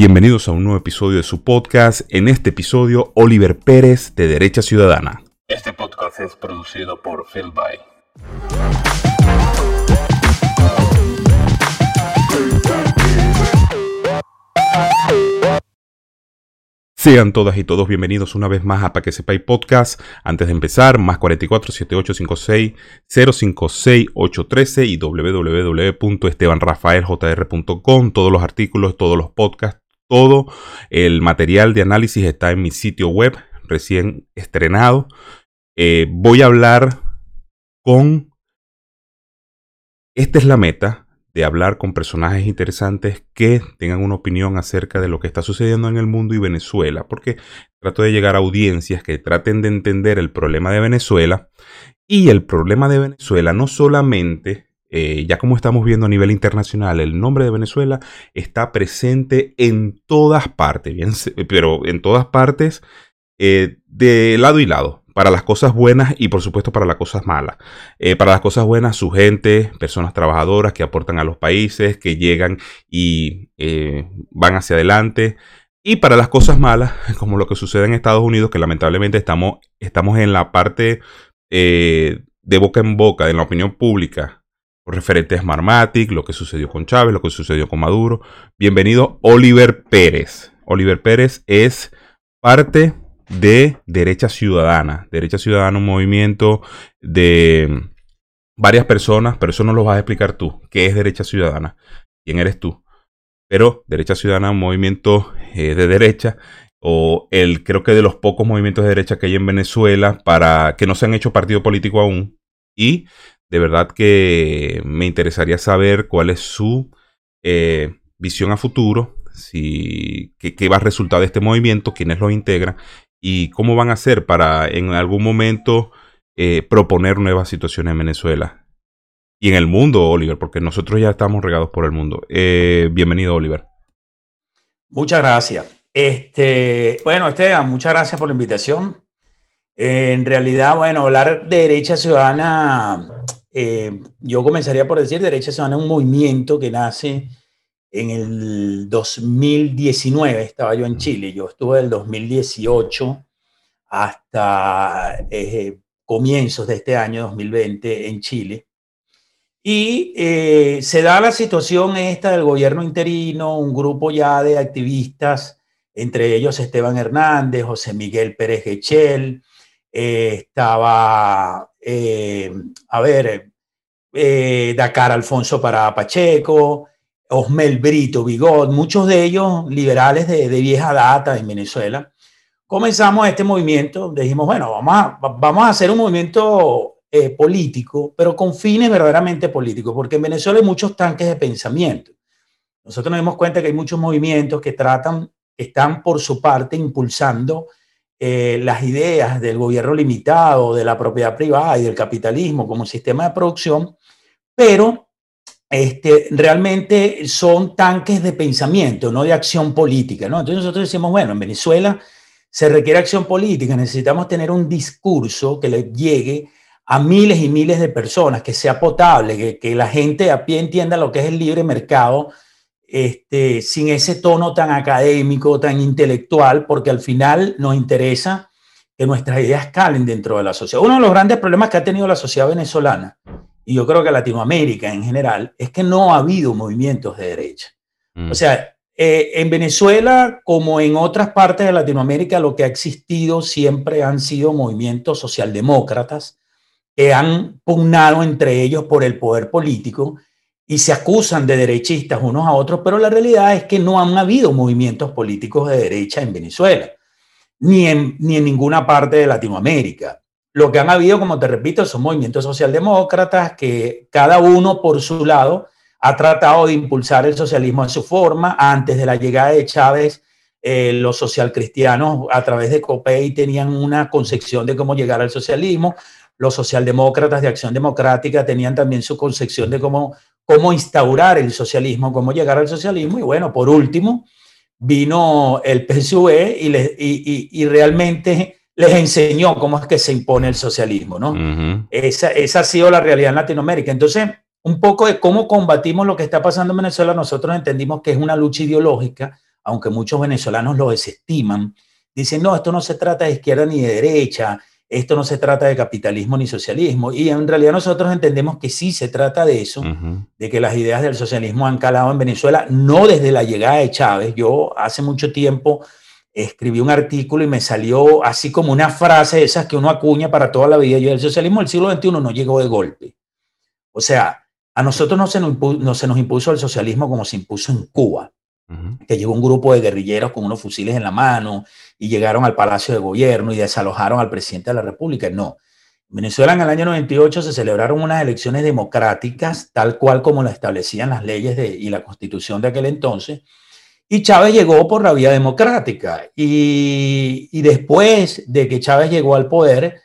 Bienvenidos a un nuevo episodio de su podcast. En este episodio, Oliver Pérez de Derecha Ciudadana. Este podcast es producido por Phil By. Sean todas y todos bienvenidos una vez más a Pa' que sepáis podcast. Antes de empezar, más 44 7856 056 813 y www.estebanrafaeljr.com. Todos los artículos, todos los podcasts, todo el material de análisis está en mi sitio web recién estrenado. Eh, voy a hablar con... Esta es la meta de hablar con personajes interesantes que tengan una opinión acerca de lo que está sucediendo en el mundo y Venezuela, porque trato de llegar a audiencias que traten de entender el problema de Venezuela. Y el problema de Venezuela no solamente, eh, ya como estamos viendo a nivel internacional, el nombre de Venezuela está presente en todas partes, bien, pero en todas partes eh, de lado y lado para las cosas buenas y por supuesto para las cosas malas. Eh, para las cosas buenas, su gente, personas trabajadoras que aportan a los países, que llegan y eh, van hacia adelante. Y para las cosas malas, como lo que sucede en Estados Unidos, que lamentablemente estamos, estamos en la parte eh, de boca en boca, en la opinión pública, referente a Smartmatic, lo que sucedió con Chávez, lo que sucedió con Maduro. Bienvenido Oliver Pérez. Oliver Pérez es parte de Derecha Ciudadana. Derecha Ciudadana, un movimiento de varias personas, pero eso no lo vas a explicar tú. ¿Qué es Derecha Ciudadana? ¿Quién eres tú? Pero Derecha Ciudadana, un movimiento eh, de derecha, o el creo que de los pocos movimientos de derecha que hay en Venezuela para que no se han hecho partido político aún. Y de verdad que me interesaría saber cuál es su eh, visión a futuro, si, qué, qué, va a resultar de este movimiento, quiénes lo integran y cómo van a hacer para en algún momento eh, proponer nuevas situaciones en Venezuela y en el mundo, Oliver, porque nosotros ya estamos regados por el mundo. Eh, bienvenido, Oliver. Muchas gracias. Este, bueno, Esteban, muchas gracias por la invitación. Eh, en realidad, bueno, hablar de derecha ciudadana, yo comenzaría por decir derecha ciudadana es un movimiento que nace en el 2019 estaba yo en Chile, yo estuve del 2018 hasta eh, comienzos de este año 2020 en Chile. Y eh, se da la situación esta del gobierno interino, un grupo ya de activistas, entre ellos Esteban Hernández, José Miguel Pérez Gechel, eh, estaba, a ver, Dakar Alfonso para Pacheco, Osmel Brito, Bigot, muchos de ellos liberales de, de, vieja data en Venezuela, comenzamos este movimiento, dijimos, bueno, vamos a, vamos a hacer un movimiento eh, político, pero con fines verdaderamente políticos, porque en Venezuela hay muchos tanques de pensamiento. Nosotros nos dimos cuenta que hay muchos movimientos que tratan, están por su parte impulsando eh, las ideas del gobierno limitado, de la propiedad privada y del capitalismo como sistema de producción, pero este, realmente son tanques de pensamiento, no de acción política. ¿no? Entonces nosotros decimos, bueno, en Venezuela se requiere acción política, necesitamos tener un discurso que le llegue a miles y miles de personas, que sea potable, que, la gente a pie entienda lo que es el libre mercado, este, sin ese tono tan académico, tan intelectual, porque al final nos interesa que nuestras ideas calen dentro de la sociedad. Uno de los grandes problemas que ha tenido la sociedad venezolana y yo creo que Latinoamérica en general, es que no ha habido movimientos de derecha. Mm. O sea, eh, en Venezuela, como en otras partes de Latinoamérica, lo que ha existido siempre han sido movimientos socialdemócratas que han pugnado entre ellos por el poder político y se acusan de derechistas unos a otros, pero la realidad es que no han habido movimientos políticos de derecha en Venezuela, ni en, ni en ninguna parte de Latinoamérica. Lo que han habido, como te repito, son movimientos socialdemócratas que cada uno por su lado ha tratado de impulsar el socialismo en su forma. Antes de la llegada de Chávez, eh, los socialcristianos a través de COPEI tenían una concepción de cómo llegar al socialismo. Los socialdemócratas de Acción Democrática tenían también su concepción de cómo, cómo instaurar el socialismo, cómo llegar al socialismo. Y bueno, por último, vino el PSUV y, le, y, y, y realmente les enseñó cómo es que se impone el socialismo, ¿no? Uh -huh. esa, esa ha sido la realidad en Latinoamérica. Entonces, un poco de cómo combatimos lo que está pasando en Venezuela, nosotros entendimos que es una lucha ideológica, aunque muchos venezolanos lo desestiman. Dicen, no, esto no se trata de izquierda ni de derecha, esto no se trata de capitalismo ni socialismo. Y en realidad nosotros entendemos que sí se trata de eso, de que las ideas del socialismo han calado en Venezuela, no desde la llegada de Chávez. Yo hace mucho tiempo escribí un artículo y me salió así como una frase de esas que uno acuña para toda la vida. Yo, el socialismo del siglo XXI no llegó de golpe. O sea, a nosotros no se nos, impuso, no se nos impuso el socialismo como se impuso en Cuba, que llegó un grupo de guerrilleros con unos fusiles en la mano y llegaron al Palacio de Gobierno y desalojaron al presidente de la República. No. En Venezuela en el año 98 se celebraron unas elecciones democráticas, tal cual como lo establecían las leyes de, y la constitución de aquel entonces, y Chávez llegó por la vía democrática. Y, después de que Chávez llegó al poder,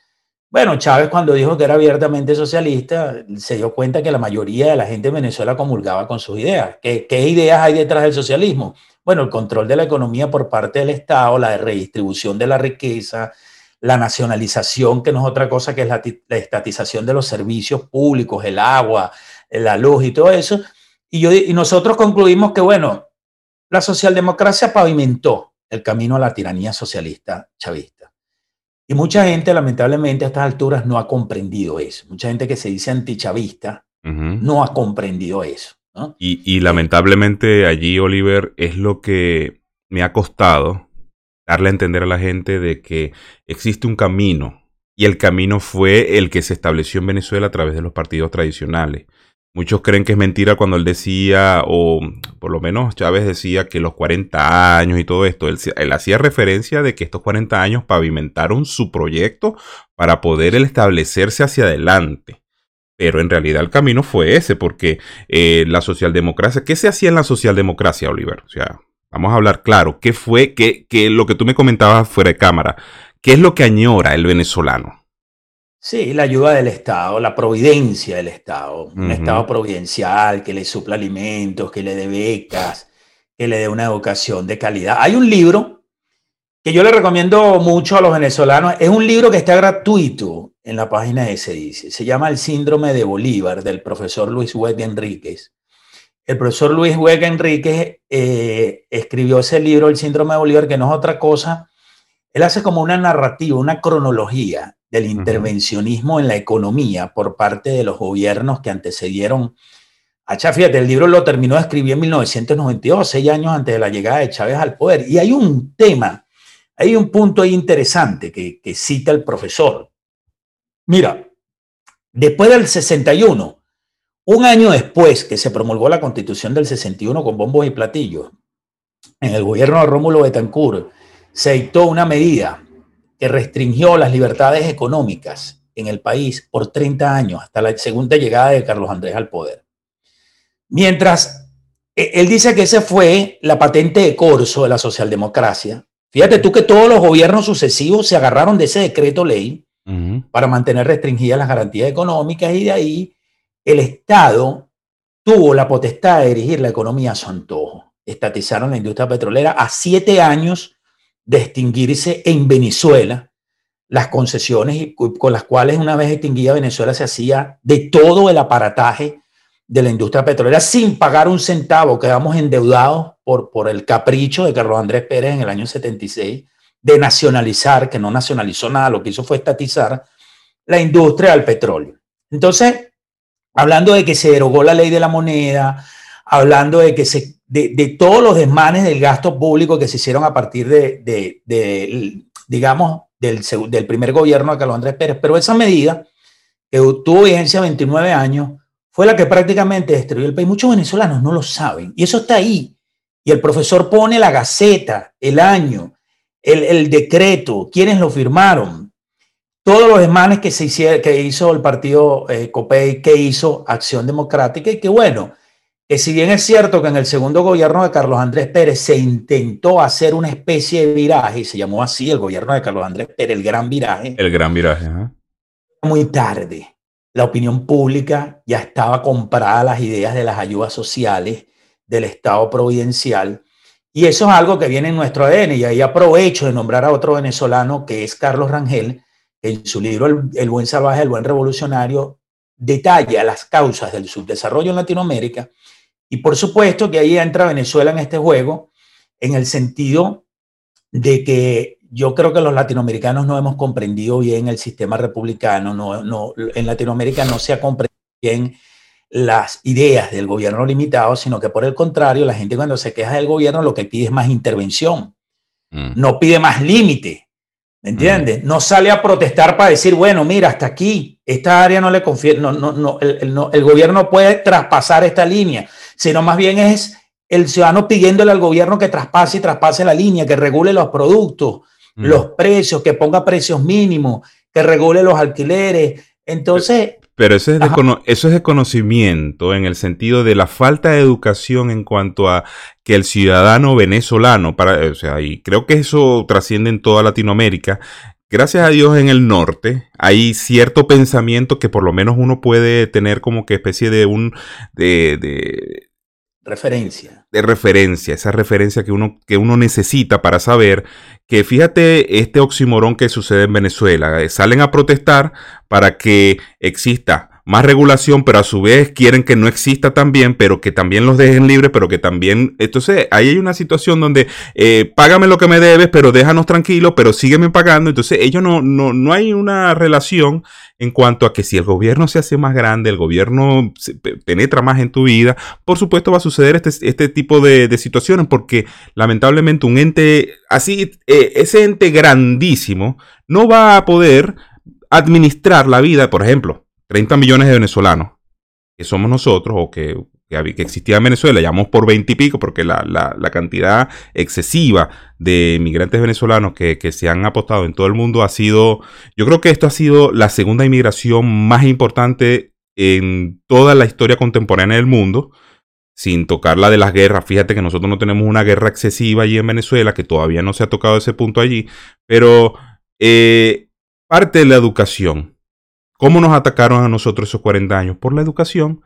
bueno, Chávez cuando dijo que era abiertamente socialista, se dio cuenta que la mayoría de la gente en Venezuela comulgaba con sus ideas. ¿Qué, ideas hay detrás del socialismo? Bueno, el control de la economía por parte del Estado, la redistribución de la riqueza, la nacionalización, que no es otra cosa que la, la estatización de los servicios públicos, el agua, la luz y todo eso. Y nosotros concluimos que, bueno, la socialdemocracia pavimentó el camino a la tiranía socialista chavista. Y mucha gente, lamentablemente, a estas alturas no ha comprendido eso. Mucha gente que se dice antichavista no ha comprendido eso. Y, lamentablemente allí, Oliver, es lo que me ha costado darle a entender a la gente de que existe un camino. Y el camino fue el que se estableció en Venezuela a través de los partidos tradicionales. Muchos creen que es mentira cuando él decía, o por lo menos Chávez decía que los 40 años y todo esto, él, hacía referencia de que estos 40 años pavimentaron su proyecto para poder establecerse hacia adelante. Pero en realidad el camino fue ese, porque eh, la socialdemocracia, ¿qué se hacía en la socialdemocracia, Oliver? O sea, vamos a hablar claro, ¿qué fue, qué, lo que tú me comentabas fuera de cámara? ¿Qué es lo que añora el venezolano? Sí, la ayuda del Estado, la providencia del Estado, un Estado providencial que le supla alimentos, que le dé becas, que le dé una educación de calidad. Hay un libro que yo le recomiendo mucho a los venezolanos, es un libro que está gratuito en la página de dice. se llama El síndrome de Bolívar del profesor Luis Hueca Enríquez. El profesor Luis Hueca Enríquez eh, escribió ese libro, El síndrome de Bolívar, que no es otra cosa, él hace como una narrativa, una cronología del intervencionismo en la economía por parte de los gobiernos que antecedieron a Chávez. Fíjate, el libro lo terminó de escribir en 1992, seis años antes de la llegada de Chávez al poder. Y hay un tema, hay un punto ahí interesante que, que cita el profesor. Mira, después del 61, un año después que se promulgó la constitución del 61 con bombos y platillos, en el gobierno de Rómulo Betancourt, se dictó una medida que restringió las libertades económicas en el país por 30 años, hasta la segunda llegada de Carlos Andrés al poder. Mientras e, él dice que ese fue la patente de corso de la socialdemocracia, fíjate tú que todos los gobiernos sucesivos se agarraron de ese decreto ley para mantener restringidas las garantías económicas y de ahí el Estado tuvo la potestad de dirigir la economía a su antojo. Estatizaron la industria petrolera a siete años de extinguirse en Venezuela las concesiones con las cuales una vez extinguida Venezuela se hacía de todo el aparataje de la industria petrolera sin pagar un centavo. Quedamos endeudados por, por el capricho de Carlos Andrés Pérez en el año 76 de nacionalizar, que no nacionalizó nada, lo que hizo fue estatizar la industria del petróleo. Entonces, hablando de que se derogó la ley de la moneda, hablando de que se de, todos los desmanes del gasto público que se hicieron a partir de, digamos, del, primer gobierno de Carlos Andrés Pérez. Pero esa medida, que tuvo vigencia 29 años, fue la que prácticamente destruyó el país. Muchos venezolanos no lo saben y eso está ahí. Y el profesor pone la gaceta, el año, el, decreto, quienes lo firmaron, todos los desmanes que, se hicieron, que hizo el partido eh, que hizo Acción Democrática y que bueno, que si bien es cierto que en el segundo gobierno de Carlos Andrés Pérez se intentó hacer una especie de viraje, y se llamó así el gobierno de Carlos Andrés Pérez, el gran viraje. El gran viraje. Muy tarde. La opinión pública ya estaba comprada a las ideas de las ayudas sociales, del Estado providencial. Y eso es algo que viene en nuestro ADN. Y ahí aprovecho de nombrar a otro venezolano que es Carlos Rangel, que en su libro El, el buen salvaje, el buen revolucionario, detalla las causas del subdesarrollo en Latinoamérica. Y por supuesto que ahí entra Venezuela en este juego en el sentido de que yo creo que los latinoamericanos no hemos comprendido bien el sistema republicano, no, no, en Latinoamérica no se ha comprendido bien las ideas del gobierno limitado, sino que por el contrario, la gente cuando se queja del gobierno lo que pide es más intervención, mm. no pide más límite, ¿me entiendes? Mm. No sale a protestar para decir, bueno, mira, hasta aquí, esta área no le confía, no, no, no, el, el gobierno puede traspasar esta línea, sino más bien es el ciudadano pidiéndole al gobierno que traspase y traspase la línea, que regule los productos, mm. los precios, que ponga precios mínimos, que regule los alquileres. Entonces, pero eso es, de eso es de conocimiento en el sentido de la falta de educación en cuanto a que el ciudadano venezolano, para, o sea, y creo que eso trasciende en toda Latinoamérica, gracias a Dios en el norte hay cierto pensamiento que por lo menos uno puede tener como que especie de un de, de referencia. De referencia, esa referencia que uno, que uno necesita para saber que fíjate este oximorón que sucede en Venezuela. Eh, salen a protestar para que exista más regulación, pero a su vez quieren que no exista también, pero que también los dejen libres, pero que también... Entonces, ahí hay una situación donde eh, págame lo que me debes, pero déjanos tranquilos, pero sígueme pagando. Entonces, ellos no, no, no hay una relación en cuanto a que si el gobierno se hace más grande, el gobierno penetra más en tu vida, por supuesto va a suceder este, este tipo de, situaciones, porque lamentablemente un ente así, eh, ese ente grandísimo, no va a poder administrar la vida, por ejemplo, 30 millones de venezolanos, que somos nosotros o que, que, existía en Venezuela, llamamos por 20 y pico, porque la, cantidad excesiva de migrantes venezolanos que, se han apostado en todo el mundo ha sido, yo creo que esto ha sido la segunda inmigración más importante en toda la historia contemporánea del mundo sin tocar la de las guerras. Fíjate que nosotros no tenemos una guerra excesiva allí en Venezuela, que todavía no se ha tocado ese punto allí, pero eh, parte de la educación. ¿Cómo nos atacaron a nosotros esos 40 años? Por la educación.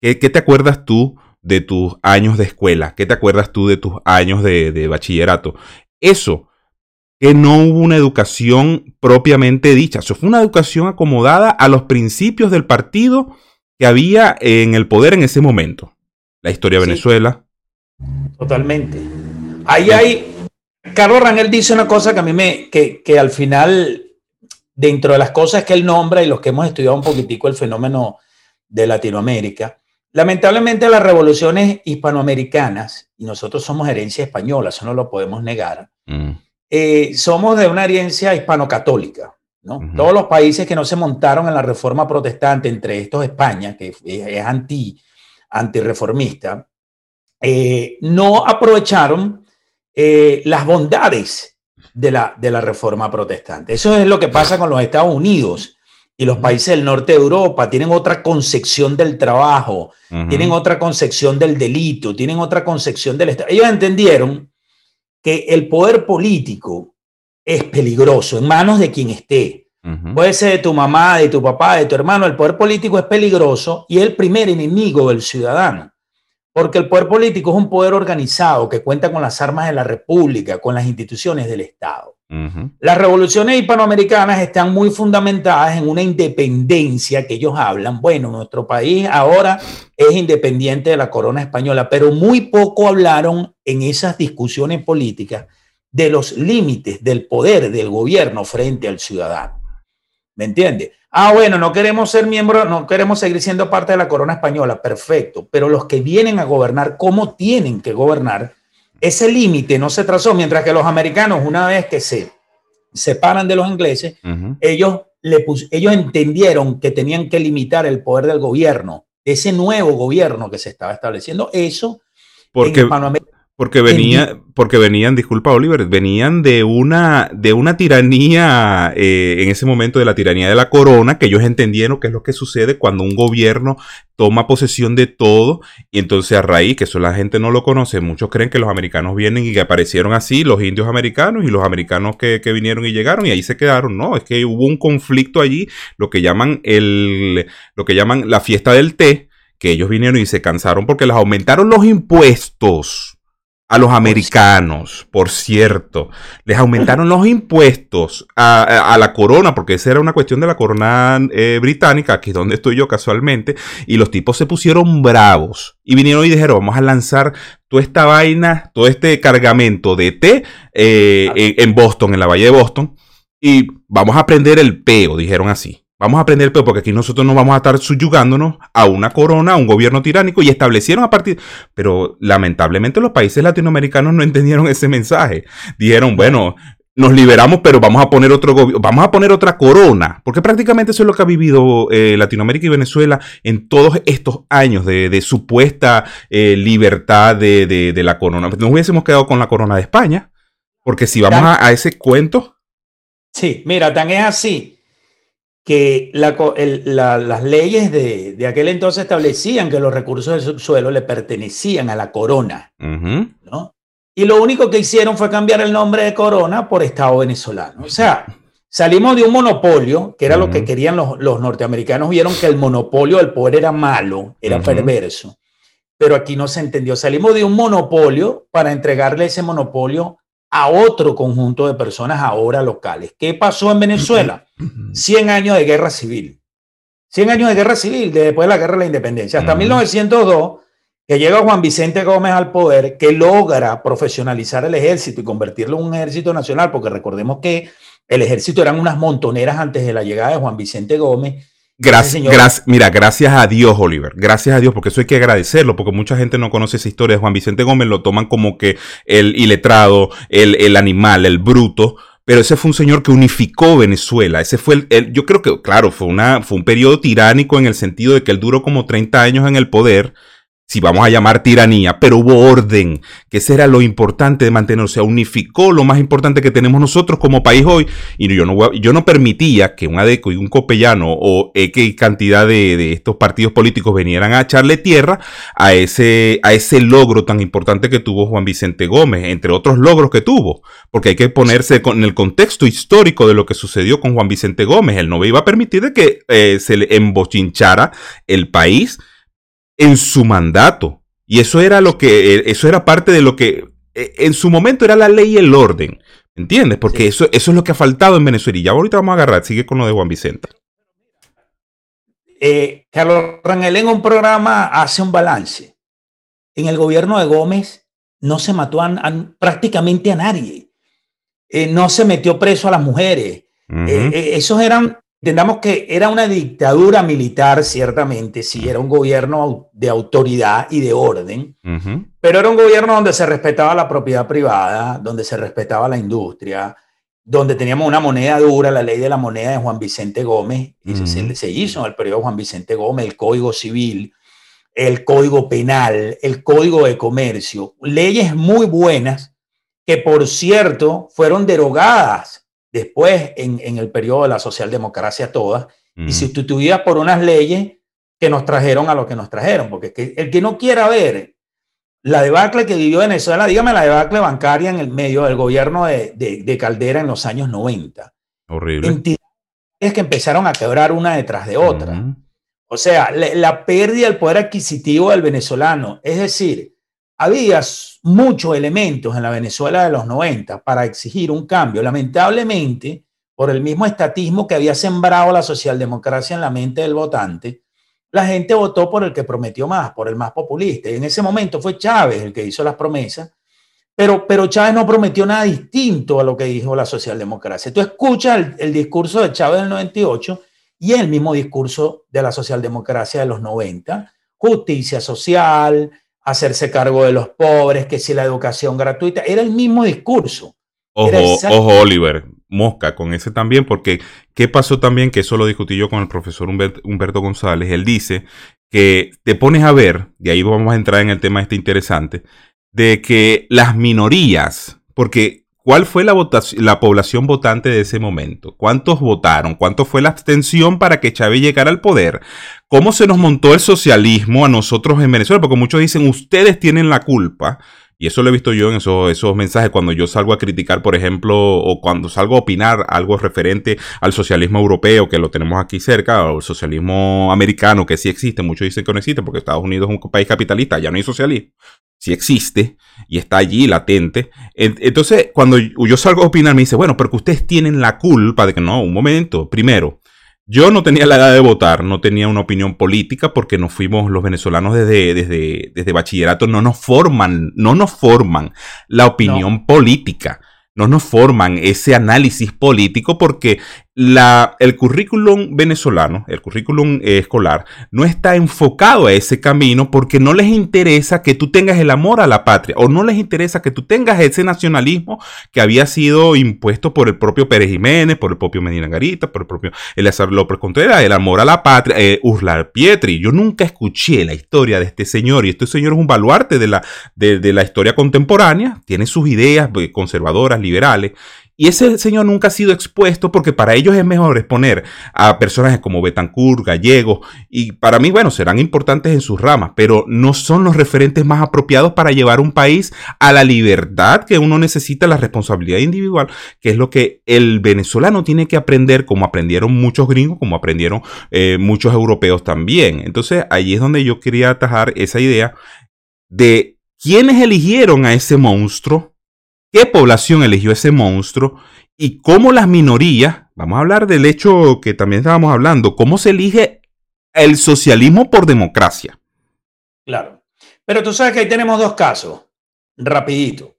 ¿Qué, te acuerdas tú de tus años de escuela? ¿Qué te acuerdas tú de tus años de, bachillerato? Eso, que no hubo una educación propiamente dicha. Eso fue una educación acomodada a los principios del partido que había en el poder en ese momento. La historia de Venezuela. Totalmente. Ahí hay. Carlos Rangel dice una cosa que a mí me. que, que al final dentro de las cosas que él nombra y los que hemos estudiado un poquitico el fenómeno de Latinoamérica, lamentablemente las revoluciones hispanoamericanas, y nosotros somos herencia española, eso no lo podemos negar, mm. eh, somos de una herencia hispano-católica. ¿no? Todos los países que no se montaron en la reforma protestante, entre estos España, que es anti, antirreformista, eh, no aprovecharon eh, las bondades de la, de la reforma protestante. Eso es lo que pasa con los Estados Unidos y los países del norte de Europa. Tienen otra concepción del trabajo, tienen otra concepción del delito, tienen otra concepción del Estado. Ellos entendieron que el poder político es peligroso en manos de quien esté. Puede ser de tu mamá, de tu papá, de tu hermano. El poder político es peligroso y es el primer enemigo del ciudadano. Porque el poder político es un poder organizado que cuenta con las armas de la República, con las instituciones del Estado. Las revoluciones hispanoamericanas están muy fundamentadas en una independencia que ellos hablan. Bueno, nuestro país ahora es independiente de la corona española, pero muy poco hablaron en esas discusiones políticas de los límites del poder del gobierno frente al ciudadano. ¿Me entiende? Ah, bueno, no queremos ser miembros, no queremos seguir siendo parte de la corona española, perfecto, pero los que vienen a gobernar, ¿cómo tienen que gobernar? Ese límite no se trazó, mientras que los americanos, una vez que se separan de los ingleses, ellos, le ellos entendieron que tenían que limitar el poder del gobierno, ese nuevo gobierno que se estaba estableciendo. Eso porque, en porque venía, porque venían, disculpa Oliver, venían de una, de una tiranía, eh, en ese momento de la tiranía de la corona, que ellos entendieron que es lo que sucede cuando un gobierno toma posesión de todo, y entonces a raíz, que eso la gente no lo conoce, muchos creen que los americanos vienen y que aparecieron así, los indios americanos y los americanos que, que vinieron y llegaron y ahí se quedaron. No, es que hubo un conflicto allí, lo que llaman el, lo que llaman la fiesta del té, que ellos vinieron y se cansaron porque les aumentaron los impuestos a los americanos, por cierto, les aumentaron los impuestos a, la corona, porque esa era una cuestión de la corona eh, británica, aquí es donde estoy yo casualmente, y los tipos se pusieron bravos. Y vinieron y dijeron, vamos a lanzar toda esta vaina, todo este cargamento de té eh, en, Boston, en la Valle de Boston, y vamos a prender el peo, dijeron así. Vamos a aprender el peo porque aquí nosotros no vamos a estar subyugándonos a una corona, a un gobierno tiránico y establecieron a partir... Pero lamentablemente los países latinoamericanos no entendieron ese mensaje. Dijeron, bueno, nos liberamos, pero vamos a poner otro gobierno, vamos a poner otra corona, porque prácticamente eso es lo que ha vivido eh, Latinoamérica y Venezuela en todos estos años de, supuesta eh, libertad de, la corona. Nos hubiésemos quedado con la corona de España, porque si vamos a, a ese cuento... Sí, mira, tan es así que las leyes de, aquel entonces establecían que los recursos del subsuelo le pertenecían a la corona, ¿no? Y lo único que hicieron fue cambiar el nombre de corona por Estado venezolano. O sea, salimos de un monopolio, que era lo que querían los, norteamericanos, vieron que el monopolio del poder era malo, era perverso, pero aquí no se entendió. Salimos de un monopolio para entregarle ese monopolio a otro conjunto de personas ahora locales. ¿Qué pasó en Venezuela? 100 años de guerra civil. 100 años de guerra civil después de la guerra de la independencia. Hasta 1902, que llega Juan Vicente Gómez al poder, que logra profesionalizar el ejército y convertirlo en un ejército nacional, porque recordemos que el ejército eran unas montoneras antes de la llegada de Juan Vicente Gómez Gracias, mira, gracias a Dios, Oliver. Gracias a Dios, porque eso hay que agradecerlo, porque mucha gente no conoce esa historia de Juan Vicente Gómez, lo toman como que el iletrado, el, el animal, el bruto. Pero ese fue un señor que unificó Venezuela. Ese fue el, yo creo que, claro, fue una, fue un periodo tiránico en el sentido de que él duró como 30 años en el poder si vamos a llamar tiranía, pero hubo orden, que ese era lo importante de mantenerse, unificó lo más importante que tenemos nosotros como país hoy, y yo no, yo no permitía que un ADECO y un copellano o X cantidad de, estos partidos políticos vinieran a echarle tierra a ese, a ese logro tan importante que tuvo Juan Vicente Gómez, entre otros logros que tuvo, porque hay que ponerse en el contexto histórico de lo que sucedió con Juan Vicente Gómez, él no iba a permitir que eh, se le embochinchara el país, en su mandato. Y eso era lo que, eh, eso era parte de lo que eh, en su momento era la ley y el orden. ¿Entiendes? Porque eso, eso es lo que ha faltado en Venezuela. Y ya ahorita vamos a agarrar, sigue con lo de Juan Vicente. Eh, Carlos Rangel en un programa hace un balance. En el gobierno de Gómez no se mató prácticamente a nadie. no se metió preso a las mujeres. esos eran Entendamos que era una dictadura militar, ciertamente, sí, era un gobierno de autoridad y de orden, pero era un gobierno donde se respetaba la propiedad privada, donde se respetaba la industria, donde teníamos una moneda dura, la ley de la moneda de Juan Vicente Gómez, y se, hizo en el periodo de Juan Vicente Gómez, el Código Civil, el Código Penal, el Código de Comercio, leyes muy buenas que, por cierto, fueron derogadas después en, el periodo de la socialdemocracia toda y sustituidas por unas leyes que nos trajeron a lo que nos trajeron, porque el que no quiera ver la debacle que vivió Venezuela, dígame la debacle bancaria en el medio del gobierno de, Caldera en los años 90. Horrible. Entidades que empezaron a quebrar una detrás de otra. O sea, la, la pérdida del poder adquisitivo del venezolano, es decir, había muchos elementos en la Venezuela de los 90 para exigir un cambio. Lamentablemente, por el mismo estatismo que había sembrado la socialdemocracia en la mente del votante, la gente votó por el que prometió más, por el más populista. Y en ese momento fue Chávez el que hizo las promesas, pero, pero Chávez no prometió nada distinto a lo que dijo la socialdemocracia. Tú escuchas el, discurso de Chávez del 98 y el mismo discurso de la socialdemocracia de los 90, justicia social, hacerse cargo de los pobres, que si la educación gratuita, era el mismo discurso. Ojo, ojo, Oliver, mosca con ese también, porque ¿qué pasó también? Que eso lo discutí yo con el profesor Humberto, González. Él dice que te pones a ver, y ahí vamos a entrar en el tema este interesante, de que las minorías, porque ¿cuál fue la, la población votante de ese momento? ¿Cuántos votaron? ¿Cuánto fue la abstención para que Chávez llegara al poder? cómo se nos montó el socialismo a nosotros en Venezuela, porque muchos dicen, ustedes tienen la culpa. Y eso lo he visto yo en esos, esos mensajes cuando yo salgo a criticar, por ejemplo, o cuando salgo a opinar algo referente al socialismo europeo, que lo tenemos aquí cerca, o el socialismo americano, que sí existe. Muchos dicen que no existe porque Estados Unidos es un país capitalista, ya no hay socialismo. Si existe y está allí latente. Entonces, cuando yo salgo a opinar, me dice, bueno, porque ustedes tienen la culpa de que no, un momento, primero, yo no tenía la edad de votar, no tenía una opinión política porque nos fuimos los venezolanos desde, desde, desde bachillerato, no nos forman, no nos forman la opinión política no nos forman ese análisis político porque la, el currículum venezolano, el currículum escolar, no está enfocado a ese camino porque no les interesa que tú tengas el amor a la patria o no les interesa que tú tengas ese nacionalismo que había sido impuesto por el propio Pérez Jiménez, por el propio Medina Garita, por el propio Eleazar López Contreras, el amor a la patria, eh, Urlar Pietri. Yo nunca escuché la historia de este señor y este señor es un baluarte de la, de, la historia contemporánea, tiene sus ideas pues, conservadoras, liberales y ese señor nunca ha sido expuesto porque para ellos es mejor exponer a personajes como Betancourt, Gallego, y para mí, bueno, serán importantes en sus ramas, pero no son los referentes más apropiados para llevar un país a la libertad que uno necesita, la responsabilidad individual, que es lo que el venezolano tiene que aprender, como aprendieron muchos gringos, como aprendieron eh, muchos europeos también. Entonces, ahí es donde yo quería atajar esa idea de quiénes eligieron a ese monstruo qué población eligió ese monstruo y cómo las minorías, vamos a hablar del hecho que también estábamos hablando, cómo se elige el socialismo por democracia. Claro. Pero tú sabes que ahí tenemos dos casos, rapidito.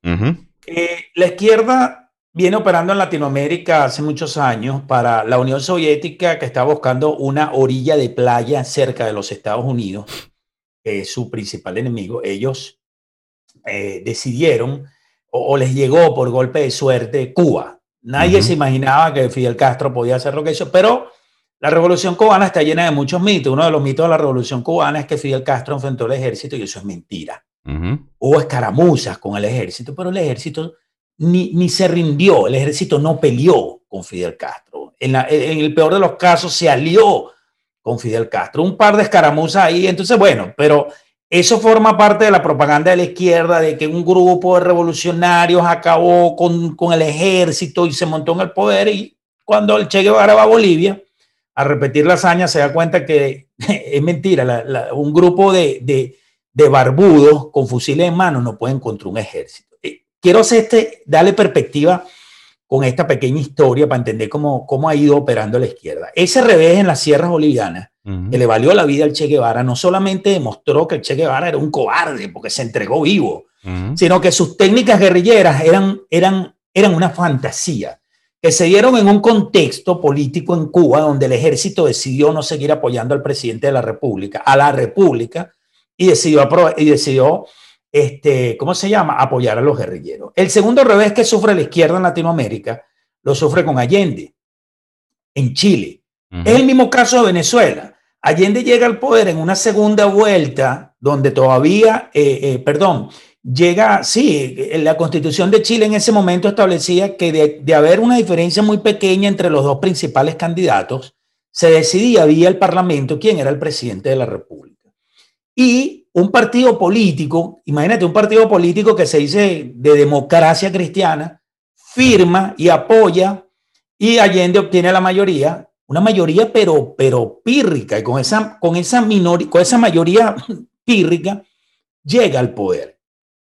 la izquierda viene operando en Latinoamérica hace muchos años para la Unión Soviética que está buscando una orilla de playa cerca de los Estados Unidos, que es su principal enemigo. Ellos eh, decidieron o, les llegó por golpe de suerte Cuba. Nadie se imaginaba que Fidel Castro podía hacer lo que hizo, pero la revolución cubana está llena de muchos mitos. Uno de los mitos de la revolución cubana es que Fidel Castro enfrentó al ejército y eso es mentira. Hubo escaramuzas con el ejército, pero el ejército ni, ni, se rindió, el ejército no peleó con Fidel Castro. En, en, el peor de los casos se alió con Fidel Castro. Un par de escaramuzas ahí, entonces bueno, pero eso forma parte de la propaganda de la izquierda, de que un grupo de revolucionarios acabó con, con, el ejército y se montó en el poder. Y cuando el Che Guevara va a Bolivia a repetir la hazaña, se da cuenta que es mentira. un grupo de, de, de, barbudos con fusiles en mano no pueden contra un ejército. Eh, quiero hacer este, darle perspectiva con esta pequeña historia para entender cómo, cómo ha ido operando la izquierda. Ese revés en las sierras bolivianas que le valió la vida al Che Guevara, no solamente demostró que el Che Guevara era un cobarde porque se entregó vivo, sino que sus técnicas guerrilleras eran, eran, eran una fantasía, que se dieron en un contexto político en Cuba donde el ejército decidió no seguir apoyando al presidente de la República, a la República, y decidió, y decidió este, ¿cómo se llama? Apoyar a los guerrilleros. El segundo revés que sufre la izquierda en Latinoamérica lo sufre con Allende, en Chile. Es el mismo caso de Venezuela. Allende llega al poder en una segunda vuelta donde todavía, eh, eh, perdón, llega, sí, la constitución de Chile en ese momento establecía que de, haber una diferencia muy pequeña entre los dos principales candidatos, se decidía vía el Parlamento quién era el presidente de la República. Y un partido político, imagínate un partido político que se dice de democracia cristiana, firma y apoya y Allende obtiene la mayoría una mayoría pero, pero pírrica, y con esa, con, esa con esa mayoría pírrica llega al poder.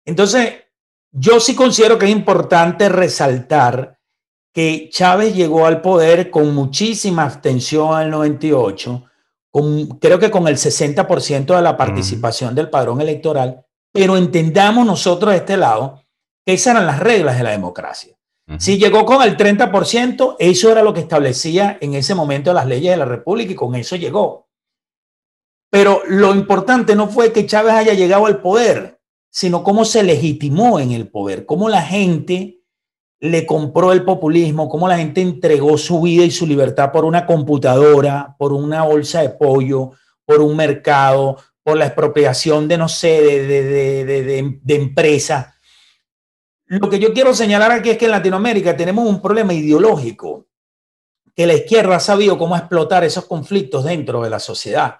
Entonces, yo sí considero que es importante resaltar que Chávez llegó al poder con muchísima abstención en el 98, con, creo que con el 60% de la participación del padrón electoral, pero entendamos nosotros de este lado que esas eran las reglas de la democracia. Si llegó con el 30%, eso era lo que establecía en ese momento las leyes de la República y con eso llegó. Pero lo importante no fue que Chávez haya llegado al poder, sino cómo se legitimó en el poder, cómo la gente le compró el populismo, cómo la gente entregó su vida y su libertad por una computadora, por una bolsa de pollo, por un mercado, por la expropiación de, no sé, de, de, de, de empresas lo que yo quiero señalar aquí es que en Latinoamérica tenemos un problema ideológico, que la izquierda ha sabido cómo explotar esos conflictos dentro de la sociedad.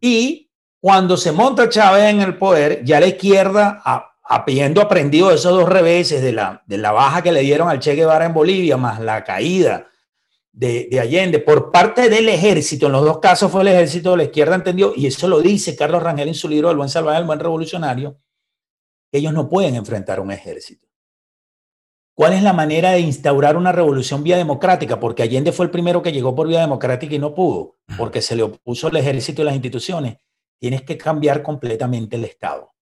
Y cuando se monta Chávez en el poder, ya la izquierda, habiendo aprendido esos dos reveses de la, de la baja que le dieron al Che Guevara en Bolivia, más la caída de, de, Allende por parte del ejército, en los dos casos fue el ejército de la izquierda, entendió, y eso lo dice Carlos Rangel en su libro El buen salvaje, el buen revolucionario, ellos no pueden enfrentar un ejército. ¿Cuál es la manera de instaurar una revolución vía democrática? Porque Allende fue el primero que llegó por vía democrática y no pudo, porque se le opuso el ejército y las instituciones. Tienes que cambiar completamente el Estado.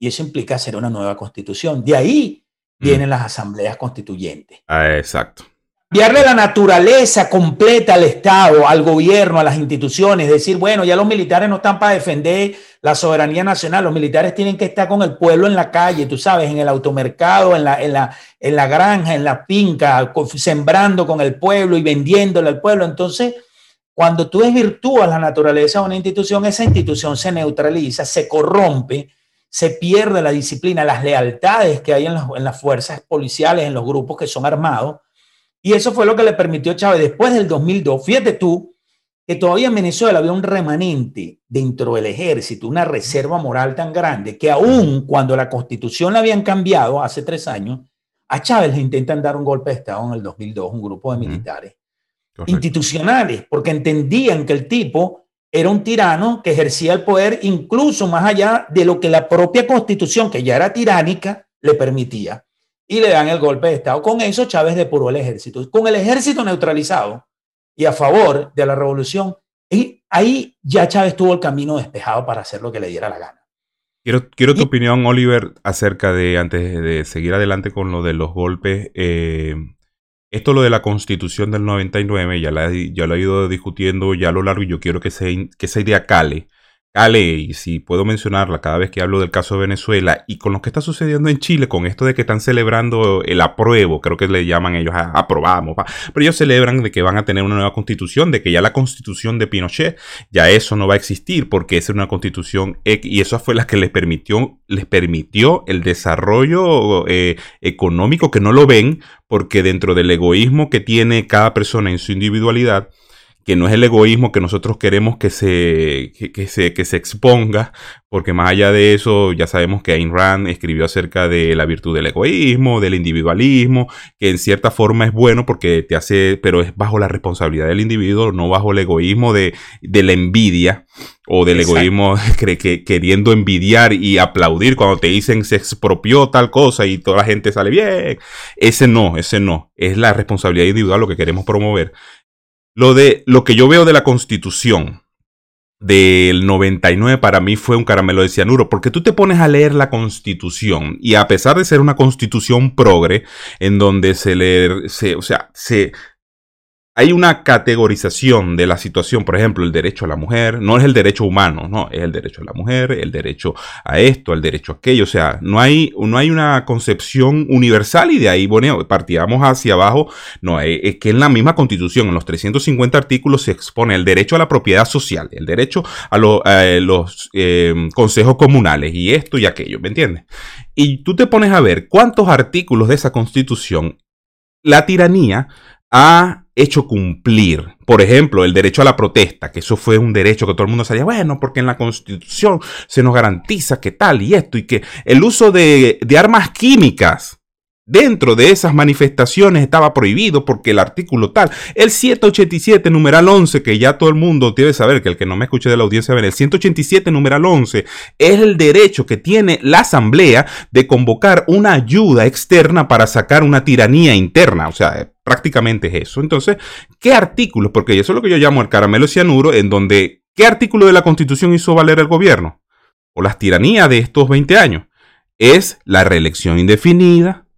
Y eso implica hacer una nueva constitución. De ahí vienen las asambleas constituyentes. Ah, exacto. Enviarle la naturaleza completa al Estado, al gobierno, a las instituciones, decir, bueno, ya los militares no están para defender la soberanía nacional, los militares tienen que estar con el pueblo en la calle, tú sabes, en el automercado, en la, en la, en la granja, en la finca, sembrando con el pueblo y vendiéndole al pueblo. Entonces, cuando tú desvirtúas la naturaleza de una institución, esa institución se neutraliza, se corrompe, se pierde la disciplina, las lealtades que hay en las, en las fuerzas policiales, en los grupos que son armados y eso fue lo que le permitió a Chávez después del 2002. Fíjate tú que todavía en Venezuela había un remanente dentro del ejército, una reserva moral tan grande que aún cuando la constitución la habían cambiado hace tres años, a Chávez le intentan dar un golpe de Estado en el 2002, un grupo de militares institucionales, porque entendían que el tipo era un tirano que ejercía el poder incluso más allá de lo que la propia constitución, que ya era tiránica, le permitía y le dan el golpe de Estado. Con eso Chávez depuró el ejército. Con el ejército neutralizado y a favor de la revolución, y ahí ya Chávez tuvo el camino despejado para hacer lo que le diera la gana. Quiero, quiero tu opinión, Oliver, acerca de, antes de seguir adelante con lo de los golpes, eh, esto lo de la constitución del 99, ya, la, ya lo he ido discutiendo ya a lo largo y yo quiero que, se, que esa idea cale Ale, y si puedo mencionarla cada vez que hablo del caso de Venezuela y con lo que está sucediendo en Chile, con esto de que están celebrando el apruebo, creo que le llaman ellos, aprobamos, pero ellos celebran de que van a tener una nueva constitución, de que ya la constitución de Pinochet, ya eso no va a existir porque es una constitución y eso fue la que les permitió, les permitió el desarrollo eh, económico que no lo ven porque dentro del egoísmo que tiene cada persona en su individualidad, que no es el egoísmo que nosotros queremos que se, que, se, que se exponga, porque más allá de eso, ya sabemos que Ayn Rand escribió acerca de la virtud del egoísmo, del individualismo, que en cierta forma es bueno porque te hace, pero es bajo la responsabilidad del individuo, no bajo el egoísmo de, de la envidia o del egoísmo que, queriendo envidiar y aplaudir cuando te dicen se expropió tal cosa y toda la gente sale bien. Ese no, ese no. Es la responsabilidad individual lo que queremos promover. Lo de lo que yo veo de la Constitución del 99 para mí fue un caramelo de cianuro, porque tú te pones a leer la Constitución y a pesar de ser una Constitución progre, en donde se le, se, o sea, se, hay una categorización de la situación, por ejemplo, el derecho a la mujer, no es el derecho humano, no, es el derecho a la mujer, el derecho a esto, el derecho a aquello, o sea, no hay, no hay una concepción universal y de ahí, bueno, partíamos hacia abajo, no, es que en la misma constitución, en los 350 artículos se expone el derecho a la propiedad social, el derecho a, los eh, consejos comunales y esto y aquello, ¿me entiendes? Y tú te pones a ver cuántos artículos de esa constitución la tiranía ha hecho cumplir. Por ejemplo, el derecho a la protesta, que eso fue un derecho que todo el mundo sabía, bueno, porque en la Constitución se nos garantiza que tal y esto, y que el uso de, de armas químicas Dentro de esas manifestaciones estaba prohibido porque el artículo tal, el 187 numeral 11, que ya todo el mundo debe saber que el que no me escuche de la audiencia ver, el 187 numeral 11 es el derecho que tiene la asamblea de convocar una ayuda externa para sacar una tiranía interna, o sea, prácticamente es eso. Entonces, ¿qué artículos? Porque eso es lo que yo llamo el caramelo cianuro, en donde, ¿qué artículo de la Constitución hizo valer el gobierno? O las tiranías de estos 20 años. Es la reelección indefinida,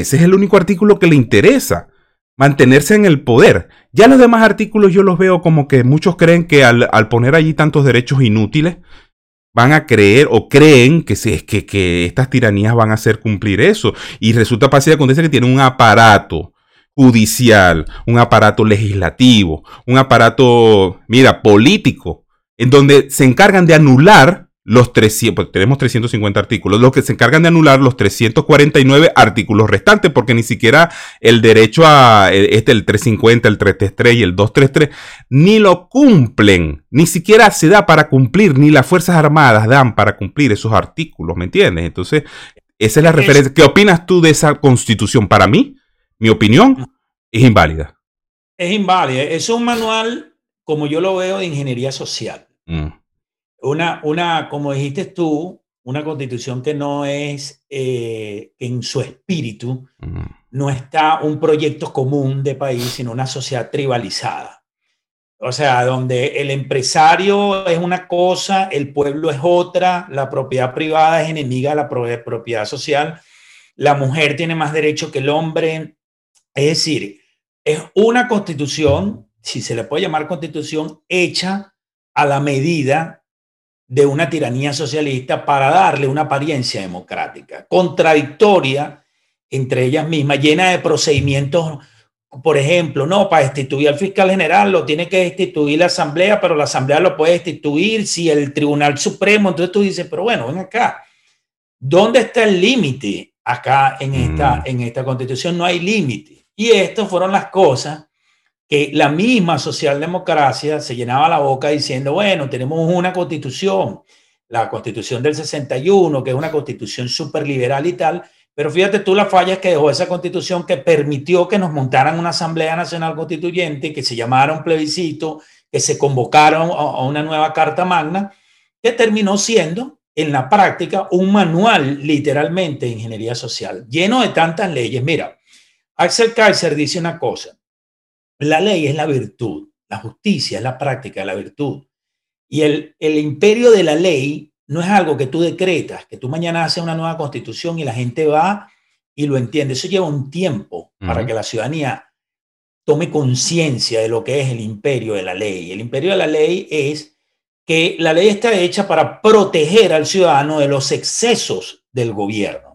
ese es el único artículo que le interesa, mantenerse en el poder. Ya los demás artículos yo los veo como que muchos creen que al, poner allí tantos derechos inútiles, van a creer o creen que, se, que, que estas tiranías van a hacer cumplir eso. Y resulta fácil acontece que tiene un aparato judicial, un aparato legislativo, un aparato, mira, político, en donde se encargan de anular los 300, pues tenemos 350 artículos, los que se encargan de anular los 349 artículos restantes, porque ni siquiera el derecho a este, el 350, el 333 y el 233, ni lo cumplen, ni siquiera se da para cumplir, ni las Fuerzas Armadas dan para cumplir esos artículos, ¿me entiendes? Entonces, esa es la referencia. ¿Qué opinas tú de esa constitución? Para mí, mi opinión es inválida. Es inválida, es un manual, como yo lo veo, de ingeniería social. Mm una, una, como dijiste tú, una constitución que no es, eh, en su espíritu no está un proyecto común de país, sino una sociedad tribalizada. O sea, donde el empresario es una cosa, el pueblo es otra, la propiedad privada es enemiga de la propiedad social, la mujer tiene más derecho que el hombre. Es decir, es una constitución, si se le puede llamar constitución, hecha a la medida de una tiranía socialista para darle una apariencia democrática, contradictoria entre ellas mismas, llena de procedimientos, por ejemplo, no, para destituir al fiscal general lo tiene que destituir la asamblea, pero la asamblea lo puede destituir si el Tribunal Supremo, entonces tú dices, pero bueno, ven acá, ¿dónde está el límite acá en esta, mm. en esta constitución? No hay límite. Y estas fueron las cosas que la misma socialdemocracia se llenaba la boca diciendo, bueno, tenemos una constitución, la constitución del 61, que es una constitución súper liberal y tal, pero fíjate tú las fallas que dejó esa constitución que permitió que nos montaran una Asamblea Nacional Constituyente, que se llamara un plebiscito, que se convocaron a una nueva Carta Magna, que terminó siendo en la práctica un manual literalmente de ingeniería social, lleno de tantas leyes. Mira, Axel Kaiser dice una cosa, la ley es la virtud, la justicia es la práctica de la virtud. Y el, el imperio de la ley no es algo que tú decretas, que tú mañana haces una nueva constitución y la gente va y lo entiende. Eso lleva un tiempo para que la ciudadanía tome conciencia de lo que es el imperio de la ley. El imperio de la ley es que la ley está hecha para proteger al ciudadano de los excesos del gobierno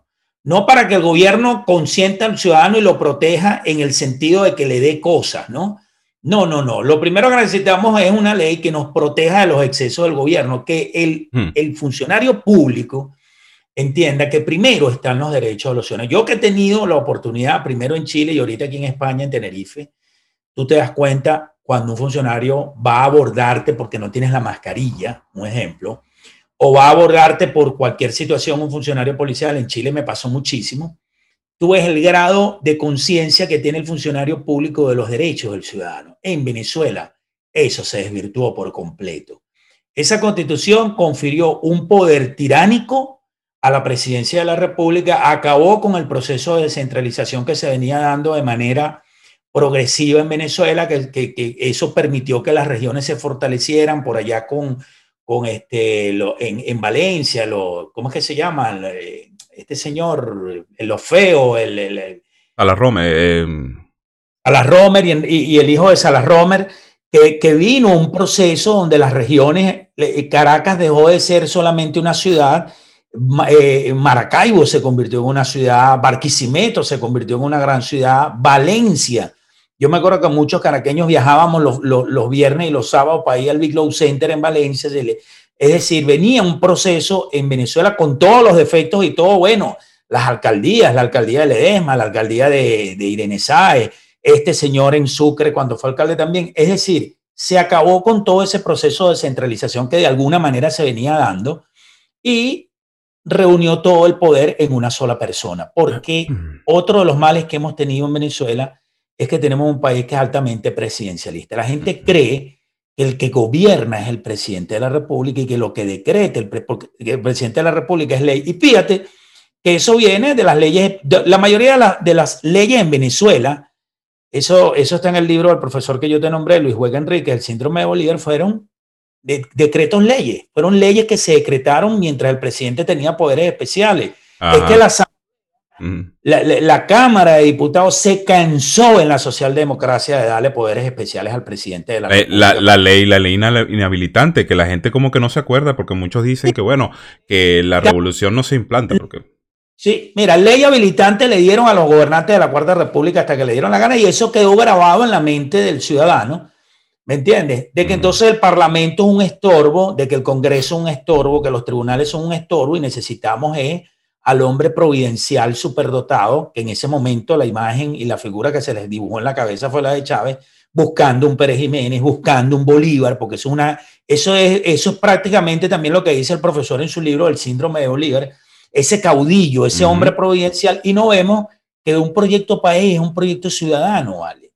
no para que el gobierno consienta al ciudadano y lo proteja en el sentido de que le dé cosas, ¿no? No, no, no. Lo primero que necesitamos es una ley que nos proteja de los excesos del gobierno, que el, hmm. el funcionario público entienda que primero están los derechos de los ciudadanos. Yo que he tenido la oportunidad, primero en Chile y ahorita aquí en España, en Tenerife, tú te das cuenta cuando un funcionario va a abordarte porque no tienes la mascarilla, un ejemplo, o va a abordarte por cualquier situación un funcionario policial, en Chile me pasó muchísimo, tú ves el grado de conciencia que tiene el funcionario público de los derechos del ciudadano. En Venezuela, eso se desvirtuó por completo. Esa constitución confirió un poder tiránico a la presidencia de la República, acabó con el proceso de descentralización que se venía dando de manera progresiva en Venezuela, que, eso permitió que las regiones se fortalecieran por allá con con este, lo, en, en, Valencia, lo, ¿cómo es que se llama? Eh, este señor, lo feo, el... el, a la Romer. Eh, a la Romer y, y, el hijo de Salas Romer, que, que, vino un proceso donde las regiones, Caracas dejó de ser solamente una ciudad, eh, Maracaibo se convirtió en una ciudad, Barquisimeto se convirtió en una gran ciudad, Valencia yo me acuerdo que muchos caraqueños viajábamos los, los, viernes y los sábados para ir al Big Low Center en Valencia. Es decir, venía un proceso en Venezuela con todos los defectos y todo bueno. Las alcaldías, la alcaldía de Ledesma, la alcaldía de, de Irene Sáez, este señor en Sucre cuando fue alcalde también. Es decir, se acabó con todo ese proceso de centralización que de alguna manera se venía dando y reunió todo el poder en una sola persona. Porque otro de los males que hemos tenido en Venezuela es que tenemos un país que es altamente presidencialista. La gente cree que el que gobierna es el presidente de la República y que lo que decrete el, el presidente de la República es ley. Y fíjate que eso viene de las leyes, la mayoría de, las leyes en Venezuela, eso, eso está en el libro del profesor que yo te nombré, Luis Huega Enrique, el síndrome de Bolívar, fueron decretos leyes, fueron leyes que se decretaron mientras el presidente tenía poderes especiales. Es que la la, Cámara de Diputados se cansó en la socialdemocracia de darle poderes especiales al presidente de la eh, La, ley, la ley inhabilitante, que la gente como que no se acuerda, porque muchos dicen que bueno, que la revolución no se implanta. Porque... Sí, mira, ley habilitante le dieron a los gobernantes de la Cuarta República hasta que le dieron la gana y eso quedó grabado en la mente del ciudadano. ¿Me entiendes? De que entonces el Parlamento es un estorbo, de que el Congreso es un estorbo, que los tribunales son un estorbo y necesitamos es al hombre providencial superdotado, que en ese momento la imagen y la figura que se les dibujó en la cabeza fue la de Chávez, buscando un Pérez Jiménez, buscando un Bolívar, porque es una, eso es, eso es prácticamente también lo que dice el profesor en su libro, El síndrome de Bolívar, ese caudillo, ese hombre providencial, y no vemos que un proyecto país es un proyecto ciudadano, ¿vale?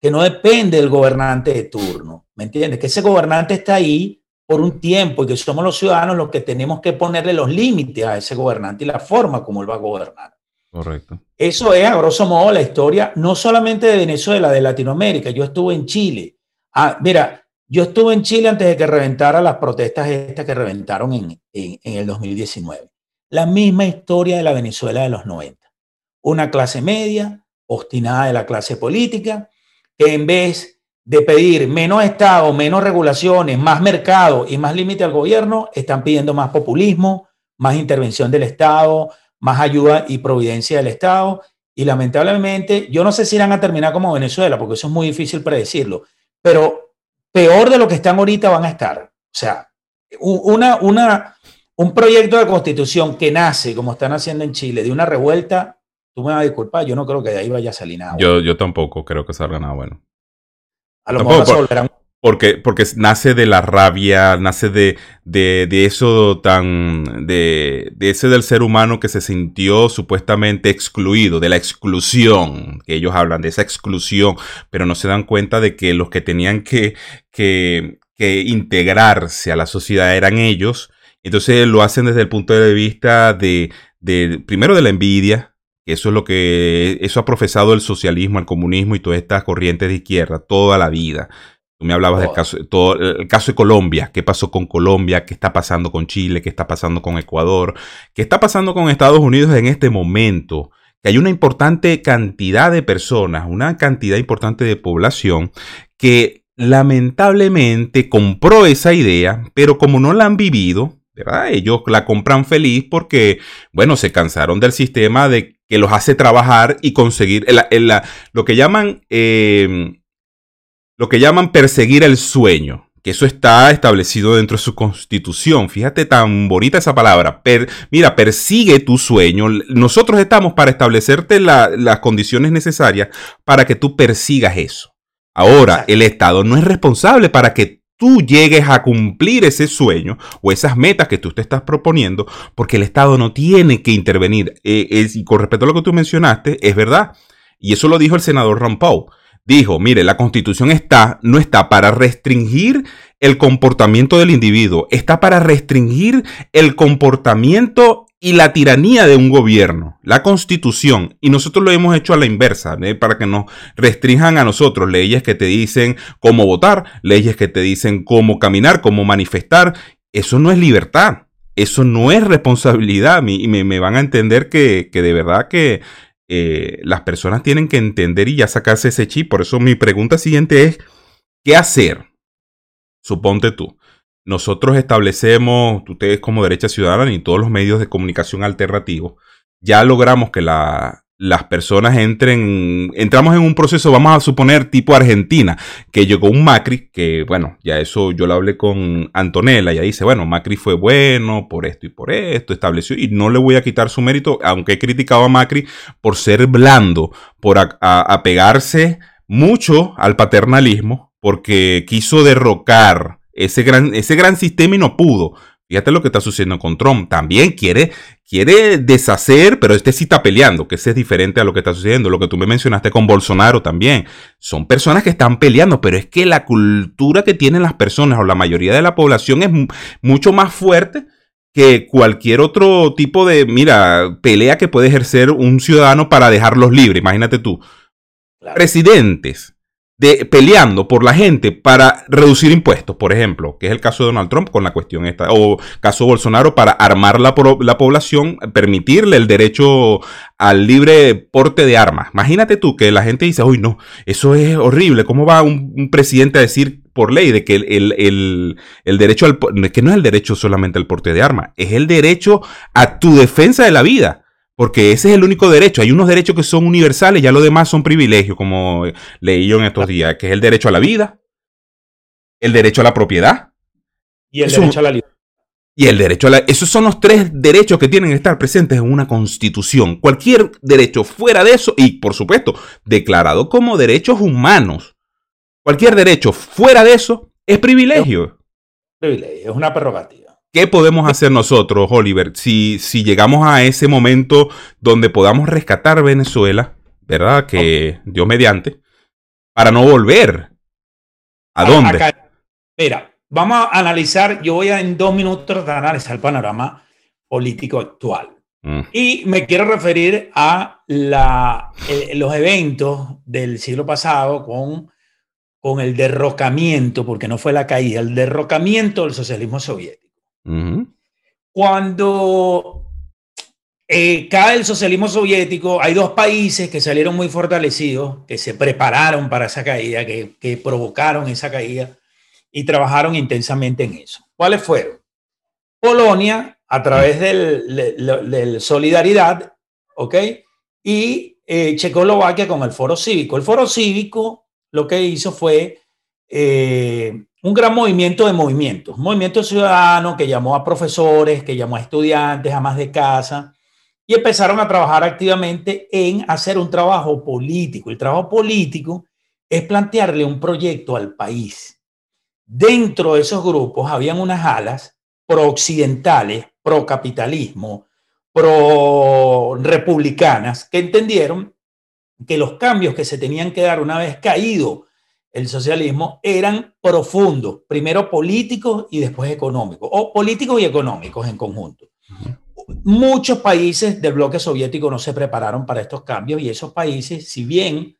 Que no depende del gobernante de turno, ¿me entiendes? Que ese gobernante está ahí por un tiempo y que somos los ciudadanos los que tenemos que ponerle los límites a ese gobernante y la forma como él va a gobernar. Correcto. Eso es, a grosso modo, la historia, no solamente de Venezuela, de Latinoamérica. Yo estuve en Chile. Ah, mira, yo estuve en Chile antes de que reventara las protestas estas que reventaron en, en, en el 2019. La misma historia de la Venezuela de los 90. Una clase media, obstinada de la clase política, que en vez de pedir menos Estado, menos regulaciones, más mercado y más límite al gobierno, están pidiendo más populismo, más intervención del Estado, más ayuda y providencia del Estado. Y lamentablemente, yo no sé si irán a terminar como Venezuela, porque eso es muy difícil predecirlo, pero peor de lo que están ahorita van a estar. O sea, una, una, un proyecto de constitución que nace, como están haciendo en Chile, de una revuelta, tú me vas a disculpar, yo no creo que de ahí vaya a salir nada. Yo, yo tampoco creo que salga nada bueno. A lo mejor se volverán porque, porque nace de la rabia, nace de, de, de eso tan. De, de, ese del ser humano que se sintió supuestamente excluido, de la exclusión, que ellos hablan de esa exclusión, pero no se dan cuenta de que los que tenían que, que, que integrarse a la sociedad eran ellos. Entonces lo hacen desde el punto de vista de, de primero de la envidia, eso es lo que eso ha profesado el socialismo, el comunismo y todas estas corrientes de izquierda toda la vida. Tú me hablabas del caso, todo, el caso de Colombia, qué pasó con Colombia, qué está pasando con Chile, qué está pasando con Ecuador, qué está pasando con Estados Unidos en este momento, que hay una importante cantidad de personas, una cantidad importante de población que lamentablemente compró esa idea, pero como no la han vivido, ¿verdad? Ellos la compran feliz porque, bueno, se cansaron del sistema de que los hace trabajar y conseguir el, el, lo que llaman... Eh, lo que llaman perseguir el sueño, que eso está establecido dentro de su constitución. Fíjate tan bonita esa palabra. mira, persigue tu sueño. Nosotros estamos para establecerte la, las condiciones necesarias para que tú persigas eso. Ahora, el Estado no es responsable para que tú llegues a cumplir ese sueño o esas metas que tú te estás proponiendo, porque el Estado no tiene que intervenir. Es, y con respecto a lo que tú mencionaste, es verdad. Y eso lo dijo el senador Ron Paul dijo, mire, la constitución está, no está para restringir el comportamiento del individuo, está para restringir el comportamiento y la tiranía de un gobierno, la constitución, y nosotros lo hemos hecho a la inversa, para que nos restrinjan a nosotros leyes que te dicen cómo votar, leyes que te dicen cómo caminar, cómo manifestar, eso no es libertad, eso no es responsabilidad, y me, me van a entender que, que de verdad que eh, las personas tienen que entender y ya sacarse ese chip. Por eso mi pregunta siguiente es, ¿qué hacer? Suponte tú. Nosotros establecemos, ustedes como derecha ciudadana y todos los medios de comunicación alternativos, ya logramos que la, las personas entren, entramos en un proceso, vamos a suponer tipo Argentina, que llegó un Macri, que bueno, ya eso yo lo hablé con Antonella, y dice, bueno, Macri fue bueno por esto y por esto, estableció, y no le voy a quitar su mérito, aunque he criticado a Macri por ser blando, por apegarse mucho al paternalismo, porque quiso derrocar ese gran, ese gran sistema y no pudo. Fíjate lo que está sucediendo con Trump. También quiere, quiere deshacer, pero este sí está peleando, que ese es diferente a lo que está sucediendo. Lo que tú me mencionaste con Bolsonaro también. Son personas que están peleando, pero es que la cultura que tienen las personas o la mayoría de la población es mucho más fuerte que cualquier otro tipo de, mira, pelea que puede ejercer un ciudadano para dejarlos libres. Imagínate tú. Claro. Presidentes de peleando por la gente para reducir impuestos, por ejemplo, que es el caso de Donald Trump con la cuestión esta, o caso Bolsonaro para armar la, la población, permitirle el derecho al libre porte de armas. Imagínate tú que la gente dice, uy, no, eso es horrible, ¿cómo va un, presidente a decir por ley de que el, el, el, el, derecho al, que no es el derecho solamente al porte de armas, es el derecho a tu defensa de la vida? Porque ese es el único derecho. Hay unos derechos que son universales, ya los demás son privilegios, como leí yo en estos días, que es el derecho a la vida, el derecho a la propiedad. Y el Eso, derecho a la libertad. Y el derecho a la... Esos son los tres derechos que tienen que estar presentes en una constitución. Cualquier derecho fuera de eso, y por supuesto, declarado como derechos humanos. Cualquier derecho fuera de eso es privilegio. Privilegio, es una prerrogativa. ¿Qué podemos hacer nosotros, Oliver, si, si llegamos a ese momento donde podamos rescatar Venezuela, ¿verdad? Que. Dios mediante, para no volver. ¿A dónde? Acá, mira, vamos a analizar, yo voy a en dos minutos tratar de analizar el panorama político actual. Mm. Y me quiero referir a la, los eventos del siglo pasado con, con el derrocamiento, porque no fue la caída, el derrocamiento del socialismo soviético. Cuando eh, cae el socialismo soviético, hay dos países que salieron muy fortalecidos, que se prepararon para esa caída, que, que provocaron esa caída y trabajaron intensamente en eso. ¿Cuáles fueron? Polonia, a través del, Solidaridad, ¿ok? Y eh, Checoslovaquia con el Foro Cívico. El Foro Cívico lo que hizo fue eh, un gran movimiento de movimientos, movimiento ciudadano que llamó a profesores, que llamó a estudiantes, a más de casa, y empezaron a trabajar activamente en hacer un trabajo político. El trabajo político es plantearle un proyecto al país. Dentro de esos grupos habían unas alas pro-occidentales, pro-capitalismo, pro-republicanas, que entendieron que los cambios que se tenían que dar una vez caído el socialismo eran profundos, primero políticos y después económicos, o políticos y económicos en conjunto. Muchos países del bloque soviético no se prepararon para estos cambios y esos países, si bien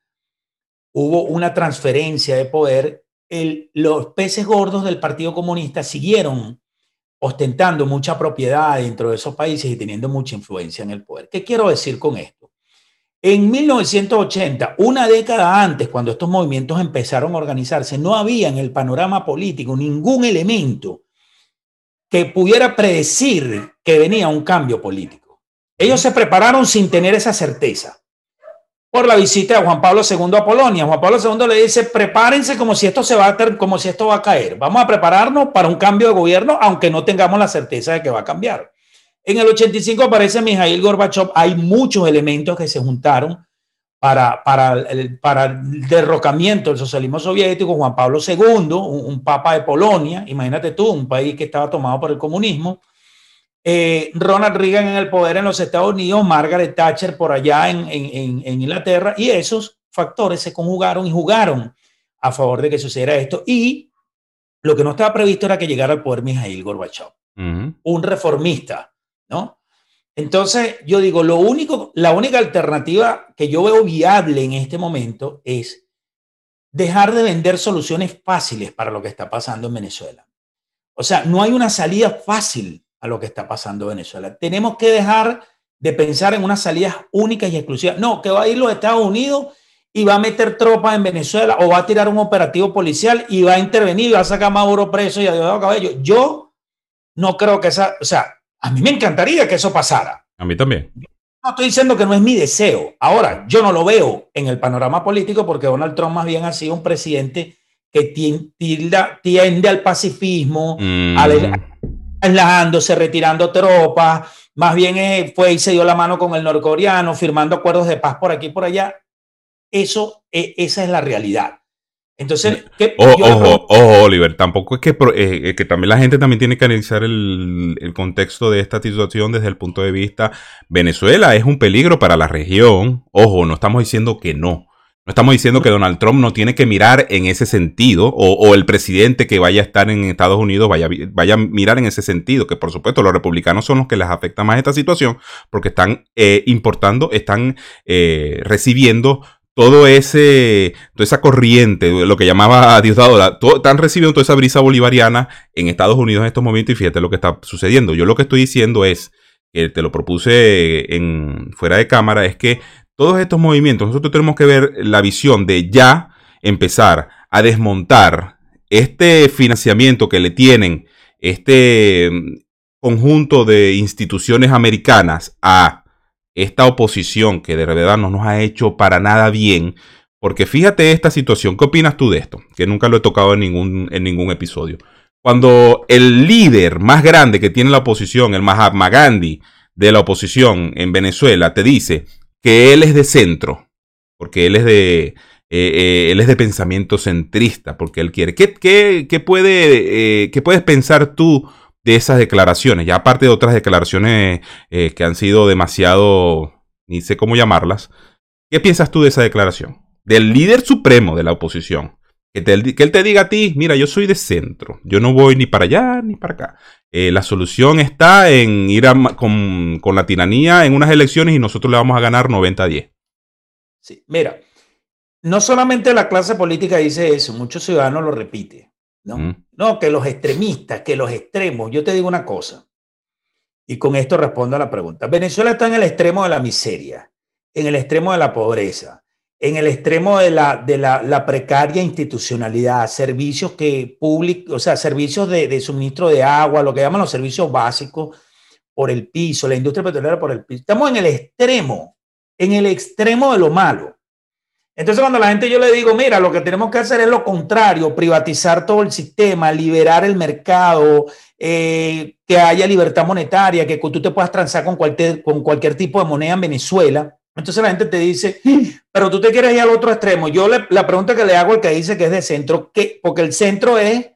hubo una transferencia de poder, los peces gordos del Partido Comunista siguieron ostentando mucha propiedad dentro de esos países y teniendo mucha influencia en el poder. ¿Qué quiero decir con esto? En 1980, una década antes, cuando estos movimientos empezaron a organizarse, no había en el panorama político ningún elemento que pudiera predecir que venía un cambio político. Ellos se prepararon sin tener esa certeza por la visita de Juan Pablo II a Polonia. Juan Pablo II le dice, prepárense como si esto se va a como si esto va a caer. Vamos a prepararnos para un cambio de gobierno, aunque no tengamos la certeza de que va a cambiar. En el 85 aparece Mijail Gorbachev. Hay muchos elementos que se juntaron para, para, el, para el derrocamiento del socialismo soviético. Juan Pablo II, un papa de Polonia, imagínate tú, un país que estaba tomado por el comunismo eh, Ronald Reagan en el poder en los Estados Unidos, Margaret Thatcher por allá en, Inglaterra, y esos factores se conjugaron y jugaron a favor de que sucediera esto. Y lo que no estaba previsto era que llegara al poder Mijail Gorbachev, un reformista, ¿no? Entonces, yo digo, lo único, la única alternativa que yo veo viable en este momento es dejar de vender soluciones fáciles para lo que está pasando en Venezuela. O sea, no hay una salida fácil a lo que está pasando en Venezuela. Tenemos que dejar de pensar en unas salidas únicas y exclusivas. No, que va a ir los Estados Unidos y va a meter tropas en Venezuela o va a tirar un operativo policial y va a intervenir y va a sacar a Maduro preso y a Diosdado Cabello. Yo no creo que esa, o sea, a mí me encantaría que eso pasara. A mí también. No estoy diciendo que no es mi deseo. Ahora, yo no lo veo en el panorama político porque Donald Trump más bien ha sido un presidente que tiende, al pacifismo, mm aislándose, retirando tropas, más bien eh, fue y se dio la mano con el norcoreano, firmando acuerdos de paz por aquí y por allá. Eso, eh, esa es la realidad. Entonces, ¿qué, ojo, ojo, Oliver, tampoco es que, eh, que también la gente también tiene que analizar el, el, contexto de esta situación desde el punto de vista Venezuela es un peligro para la región. Ojo, no estamos diciendo que no. No estamos diciendo que Donald Trump no tiene que mirar en ese sentido, o, el presidente que vaya a estar en Estados Unidos vaya, vaya, a mirar en ese sentido, que por supuesto los republicanos son los que les afecta más esta situación, porque están eh, importando, están eh, recibiendo todo ese, toda esa corriente, lo que llamaba Diosdado, están recibiendo toda esa brisa bolivariana en Estados Unidos en estos momentos y fíjate lo que está sucediendo. Yo lo que estoy diciendo es, que te lo propuse en, fuera de cámara, es que todos estos movimientos, nosotros tenemos que ver la visión de ya empezar a desmontar este financiamiento que le tienen este mm, conjunto de instituciones americanas a esta oposición que de verdad no nos ha hecho para nada bien. Porque fíjate esta situación, ¿qué opinas tú de esto? Que nunca lo he tocado en ningún, en ningún episodio. Cuando el líder más grande que tiene la oposición, el Mahatma Gandhi de la oposición en Venezuela, te dice que él es de centro, porque él es de, eh, eh, él es de pensamiento centrista, porque él quiere. ¿Qué, qué, puede, eh, puedes pensar tú de esas declaraciones? Ya aparte de otras declaraciones que han sido demasiado, ni sé cómo llamarlas, ¿qué piensas tú de esa declaración? Del líder supremo de la oposición, Que, él te diga a ti, mira, yo soy de centro, yo no voy ni para allá ni para acá. Eh, la solución está en ir con, la tiranía en unas elecciones y nosotros le vamos a ganar 90 a 10. Sí, mira, no solamente la clase política dice eso, muchos ciudadanos lo repiten. ¿No? No, que los extremistas, que los extremos. Yo te digo una cosa, y con esto respondo a la pregunta. Venezuela está en el extremo de la miseria, en el extremo de la pobreza, en el extremo de la, de la, precaria institucionalidad, servicios que público, o sea, servicios de, de, suministro de agua, lo que llaman los servicios básicos por el piso, la industria petrolera por el piso. Estamos en el extremo, en el extremo de lo malo. Entonces, cuando la gente yo le digo, mira, lo que tenemos que hacer es lo contrario, privatizar todo el sistema, liberar el mercado, eh, que haya libertad monetaria, que tú te puedas transar con cualquier, con cualquier tipo de moneda en Venezuela. Entonces la gente te dice, pero tú te quieres ir al otro extremo. Yo le, la pregunta que le hago al que dice que es de centro, ¿qué? porque el centro es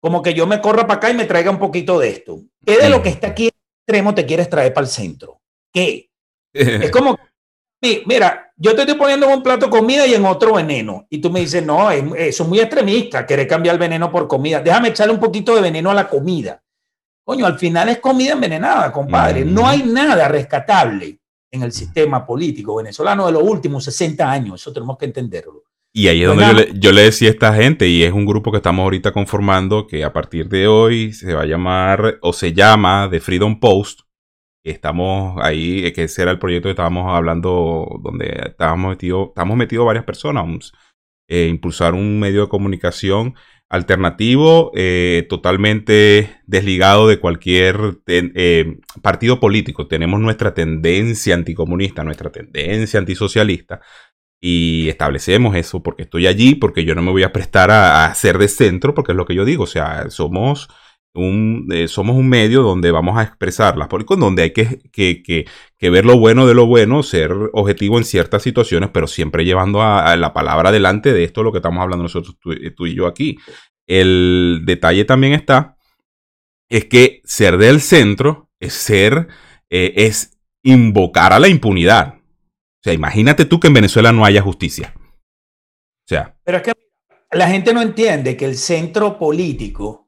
como que yo me corra para acá y me traiga un poquito de esto. ¿Qué de lo que está aquí en el extremo te quieres traer para el centro? ¿Qué? es como, mira, yo te estoy poniendo un plato comida y en otro veneno. Y tú me dices, no, eso es muy extremista, querer cambiar el veneno por comida. Déjame echarle un poquito de veneno a la comida. Coño, al final es comida envenenada, compadre. No hay nada rescatable en el sistema político venezolano de los últimos 60 años. Eso tenemos que entenderlo. Y ahí es donde yo le, yo le, decía a esta gente, y es un grupo que estamos ahorita conformando, que a partir de hoy se va a llamar, o se llama The Freedom Post, Estamos ahí, que ese era el proyecto que estábamos hablando, donde estábamos metidos estamos metidos varias personas. Eh, impulsar un medio de comunicación alternativo, eh, totalmente desligado de cualquier eh, partido político. Tenemos nuestra tendencia anticomunista, nuestra tendencia antisocialista, y establecemos eso porque estoy allí, porque yo no me voy a prestar a, a ser de centro, porque es lo que yo digo, o sea, somos eh, somos un medio donde vamos a expresar las políticas, donde hay que, ver lo bueno de lo bueno, ser objetivo en ciertas situaciones, pero siempre llevando a, la palabra delante de esto lo que estamos hablando nosotros, tú, y yo aquí. El detalle también está, es que ser del centro es ser, eh, es invocar a la impunidad. O sea, imagínate tú que en Venezuela no haya justicia. O sea. Pero es que la gente no entiende que el centro político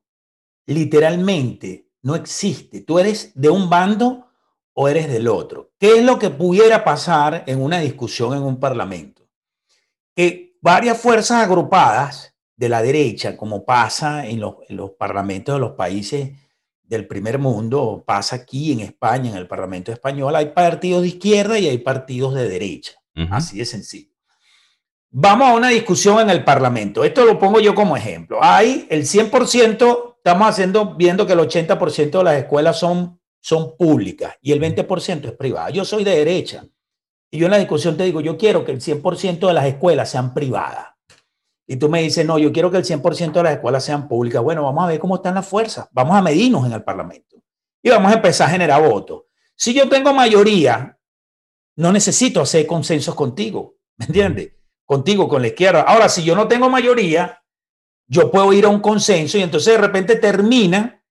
literalmente no existe. Tú eres de un bando o eres del otro. ¿Qué es lo que pudiera pasar en una discusión en un parlamento? Que varias fuerzas agrupadas de la derecha, como pasa en los, parlamentos de los países del primer mundo, pasa aquí en España, en el Parlamento español, hay partidos de izquierda y hay partidos de derecha. Así de sencillo. Vamos a una discusión en el Parlamento. Esto lo pongo yo como ejemplo. Hay el 100% estamos haciendo, viendo que el 80% de las escuelas son, son públicas y el 20% es privada. Yo soy de derecha y yo en la discusión te digo, yo quiero que el 100% de las escuelas sean privadas. Y tú me dices, no, yo quiero que el 100% de las escuelas sean públicas. Bueno, vamos a ver cómo están las fuerzas. Vamos a medirnos en el Parlamento y vamos a empezar a generar votos. Si yo tengo mayoría, no necesito hacer consensos contigo, ¿me entiendes? Contigo, con la izquierda. Ahora, si yo no tengo mayoría, yo puedo ir a un consenso y entonces de repente termina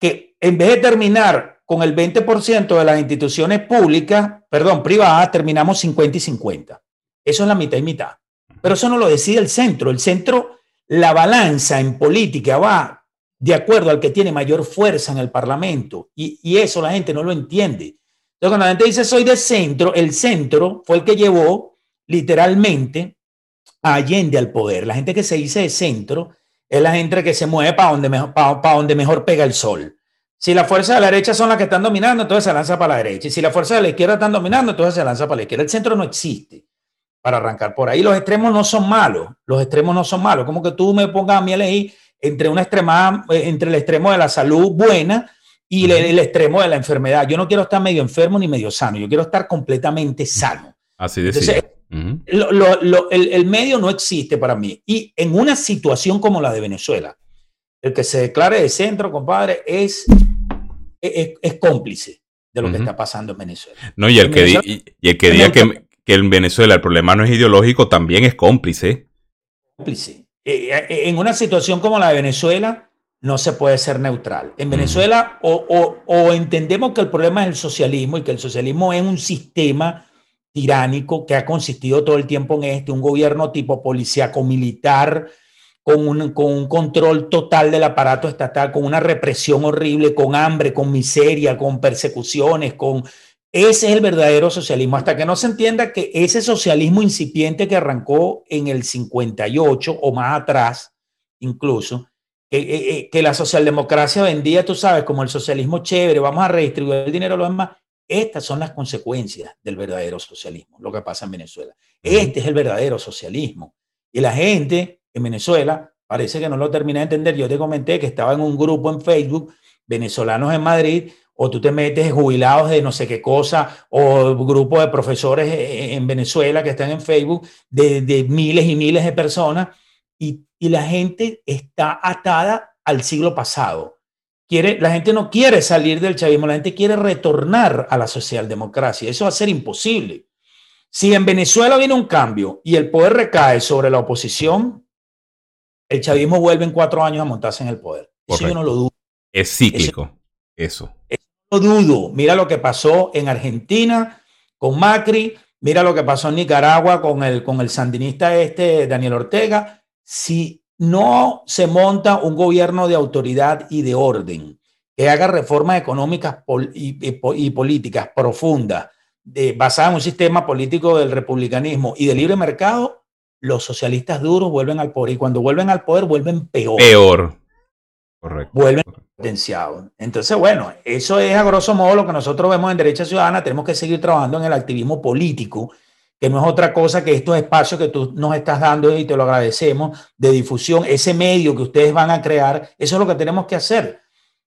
que en vez de terminar con el 20% de las instituciones públicas, perdón, privadas, terminamos 50 y 50. Eso es la mitad y mitad. Pero eso no lo decide el centro. El centro, la balanza en política va de acuerdo al que tiene mayor fuerza en el Parlamento. Y, y eso la gente no lo entiende. Entonces, cuando la gente dice soy de centro, el centro fue el que llevó literalmente a Allende al poder. La gente que se dice de centro es la gente que se mueve para donde, mejor, para, donde mejor pega el sol. Si las fuerzas de la derecha son las que están dominando, entonces se lanza para la derecha. Y si las fuerzas de la izquierda están dominando, entonces se lanza para la izquierda. El centro no existe para arrancar por ahí. Los extremos no son malos. Los extremos no son malos. Como que tú me pongas a mí a elegir entre, una extrema, eh, entre el extremo de la salud buena y el, extremo de la enfermedad. Yo no quiero estar medio enfermo ni medio sano. Yo quiero estar completamente sano. Así de el, medio no existe para mí. Y en una situación como la de Venezuela, el que se declare de centro, compadre, es, es, cómplice de lo que está pasando en Venezuela. No, y el, que, y, el que diga que, que, en Venezuela el problema no es ideológico también es cómplice. Cómplice. Eh, eh, en una situación como la de Venezuela, no se puede ser neutral. En Venezuela, o, o, o entendemos que el problema es el socialismo y que el socialismo es un sistema tiránico que ha consistido todo el tiempo en este, un gobierno tipo policíaco militar, con un, con un control total del aparato estatal, con una represión horrible, con hambre, con miseria, con persecuciones, con... Ese es el verdadero socialismo, hasta que no se entienda que ese socialismo incipiente que arrancó en el 58 o más atrás, incluso, que, eh, eh, que la socialdemocracia vendía, tú sabes, como el socialismo chévere, vamos a redistribuir el dinero a los demás. Estas son las consecuencias del verdadero socialismo, lo que pasa en Venezuela. Este es el verdadero socialismo. Y la gente en Venezuela parece que no lo termina de entender. Yo te comenté que estaba en un grupo en Facebook, venezolanos en Madrid, o tú te metes jubilados de no sé qué cosa, o grupo de profesores en Venezuela que están en Facebook, de, de miles y miles de personas, y, y la gente está atada al siglo pasado. Quiere, la gente no quiere salir del chavismo, la gente quiere retornar a la socialdemocracia. Eso va a ser imposible. Si en Venezuela viene un cambio y el poder recae sobre la oposición, el chavismo vuelve en cuatro años a montarse en el poder. Eso yo no lo dudo. Es cíclico, eso. eso. No dudo. Mira lo que pasó en Argentina con Macri, mira lo que pasó en Nicaragua con el, con el sandinista este, Daniel Ortega. Si no se monta un gobierno de autoridad y de orden que haga reformas económicas y, y, y políticas profundas, basadas en un sistema político del republicanismo y de libre mercado, los socialistas duros vuelven al poder y cuando vuelven al poder vuelven peor. Peor. Correcto. Vuelven potenciados. Entonces, bueno, eso es a grosso modo lo que nosotros vemos en Derecha Ciudadana. Tenemos que seguir trabajando en el activismo político que no es otra cosa que estos espacios que tú nos estás dando y te lo agradecemos, de difusión, ese medio que ustedes van a crear, eso es lo que tenemos que hacer.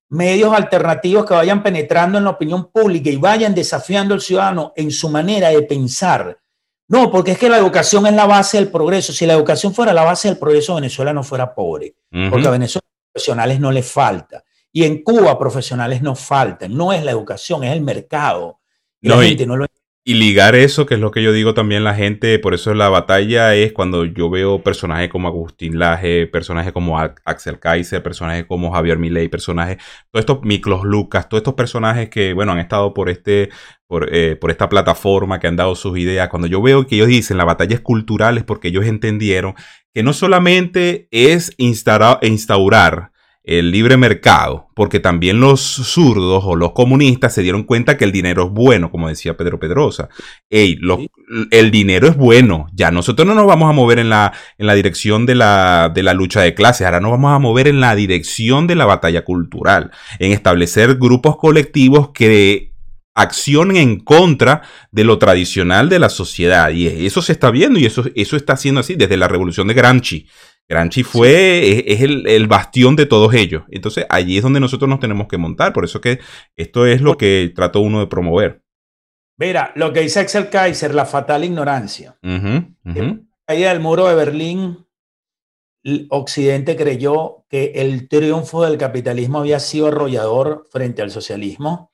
Medios alternativos que vayan penetrando en la opinión pública y vayan desafiando al ciudadano en su manera de pensar. No, porque es que la educación es la base del progreso. Si la educación fuera la base del progreso, Venezuela no fuera pobre. Uh -huh. Porque a Venezuela profesionales no le falta. Y en Cuba profesionales no faltan. No es la educación, es el mercado. Y no, la gente no lo y ligar eso, que es lo que yo digo también la gente, por eso la batalla es cuando yo veo personajes como Agustín Laje, personajes como Axel Kaiser, personajes como Javier Milei, personajes, todos estos Miklos Lucas, todos estos personajes que, bueno, han estado por este, por, eh, por esta plataforma, que han dado sus ideas. Cuando yo veo que ellos dicen la batalla es cultural es porque ellos entendieron que no solamente es instaurar, instaurar el libre mercado, porque también los zurdos o los comunistas se dieron cuenta que el dinero es bueno, como decía Pedro Pedrosa. Ey, el dinero es bueno, ya nosotros no nos vamos a mover en la, en la dirección de la, de la lucha de clases, ahora nos vamos a mover en la dirección de la batalla cultural, en establecer grupos colectivos que accionen en contra de lo tradicional de la sociedad. Y eso se está viendo y eso, eso está siendo así desde la revolución de Gramsci. Gramsci fue, sí. es, es el, el, bastión de todos ellos. Entonces allí es donde nosotros nos tenemos que montar. Por eso que esto es lo que trató uno de promover. Mira, lo que dice Axel Kaiser, la fatal ignorancia. Uh -huh, uh -huh. Caída del muro de Berlín, Occidente creyó que el triunfo del capitalismo había sido arrollador frente al socialismo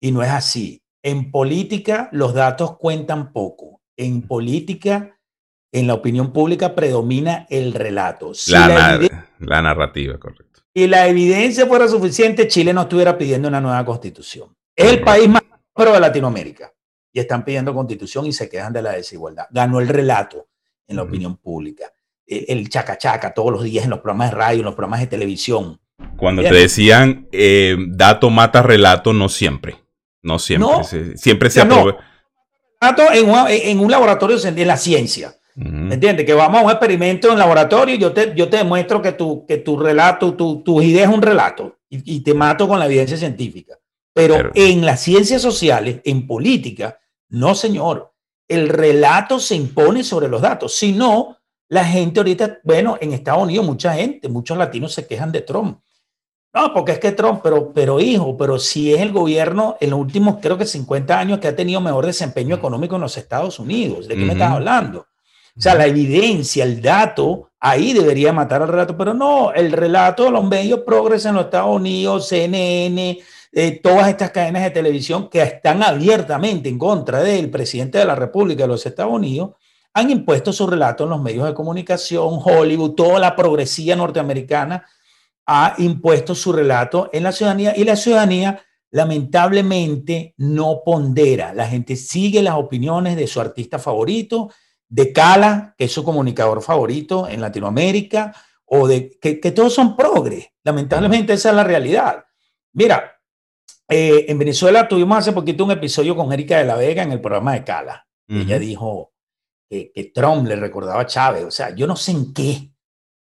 y no es así. En política los datos cuentan poco. En política en la opinión pública predomina el relato. Si la, la, la, narrativa, correcto. Y la evidencia fuera suficiente, Chile no estuviera pidiendo una nueva constitución. Es el país más próspero de Latinoamérica. Y están pidiendo constitución y se quejan de la desigualdad. Ganó el relato en la uh -huh. opinión pública. El chacachaca -chaca, todos los días en los programas de radio, en los programas de televisión. Cuando te decían eh, dato mata relato, no siempre. No siempre. No, se, siempre se aprueba. No. En, un, en un laboratorio de la ciencia ¿Me entiendes? Que vamos a un experimento en laboratorio y yo te, yo te demuestro que tu, que tu relato, tu, tu idea es un relato y, y, te mato con la evidencia científica. Pero, Pero, en las ciencias sociales, en política, no, señor. El relato se impone sobre los datos. Si no, la gente ahorita, bueno, en Estados Unidos, mucha gente, muchos latinos se quejan de Trump. No, porque es que Trump, pero, pero hijo, pero si es el gobierno en los últimos, creo que 50 años que ha tenido mejor desempeño económico en los Estados Unidos. ¿De qué uh -huh. me estás hablando? O sea, la evidencia, el dato, ahí debería matar al relato, pero no, el relato de los medios progres en los Estados Unidos, CNN, eh, todas estas cadenas de televisión que están abiertamente en contra del presidente de la República de los Estados Unidos, han impuesto su relato en los medios de comunicación, Hollywood, toda la progresía norteamericana ha impuesto su relato en la ciudadanía y la ciudadanía lamentablemente no pondera. La gente sigue las opiniones de su artista favorito, de Cala, que es su comunicador favorito en Latinoamérica, o de que, todos son progres. Lamentablemente esa es la realidad. Mira, eh, en Venezuela tuvimos hace poquito un episodio con Erika de la Vega en el programa de Cala. Ella dijo que, que, Trump le recordaba a Chávez. O sea, yo no sé en qué,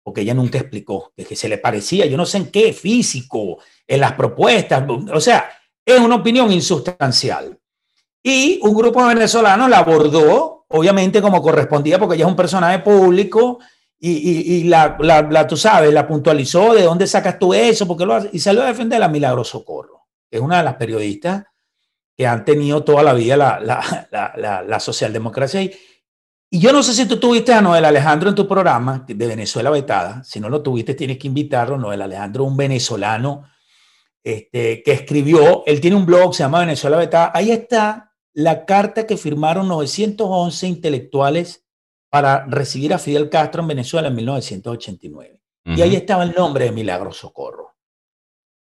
porque ella nunca explicó, que, que se le parecía, yo no sé en qué, físico, en las propuestas. O sea, es una opinión insustancial. Y un grupo de venezolanos la abordó, obviamente como correspondía, porque ella es un personaje público, y, la, la, tú sabes, la puntualizó, ¿de dónde sacas tú eso? porque lo Y salió a defender a Milagro Socorro, que es una de las periodistas que han tenido toda la vida la, la, la socialdemocracia. Y, y yo no sé si tú tuviste a Noel Alejandro en tu programa de Venezuela Vetada. Si no lo tuviste, tienes que invitarlo. Noel Alejandro, un venezolano este, que escribió, él tiene un blog, se llama Venezuela Vetada. Ahí está la carta que firmaron 911 intelectuales para recibir a Fidel Castro en Venezuela en 1989. Y ahí estaba el nombre de Milagro Socorro.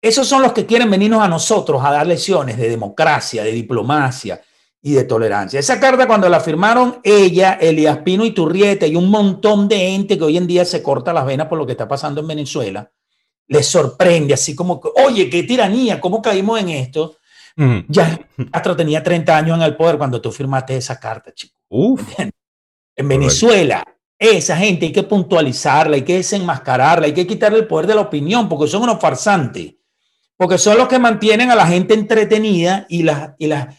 Esos son los que quieren venirnos a nosotros a dar lecciones de democracia, de diplomacia y de tolerancia. Esa carta cuando la firmaron ella, Elías Pino y Turrieta y un montón de gente que hoy en día se corta las venas por lo que está pasando en Venezuela, les sorprende, así como, oye, qué tiranía, ¿cómo caímos en esto? Ya Castro tenía 30 años en el poder cuando tú firmaste esa carta, chico. En Venezuela, esa gente hay que puntualizarla, hay que desenmascararla, hay que quitarle el poder de la opinión, porque son unos farsantes, porque son los que mantienen a la gente entretenida y, las, y, las,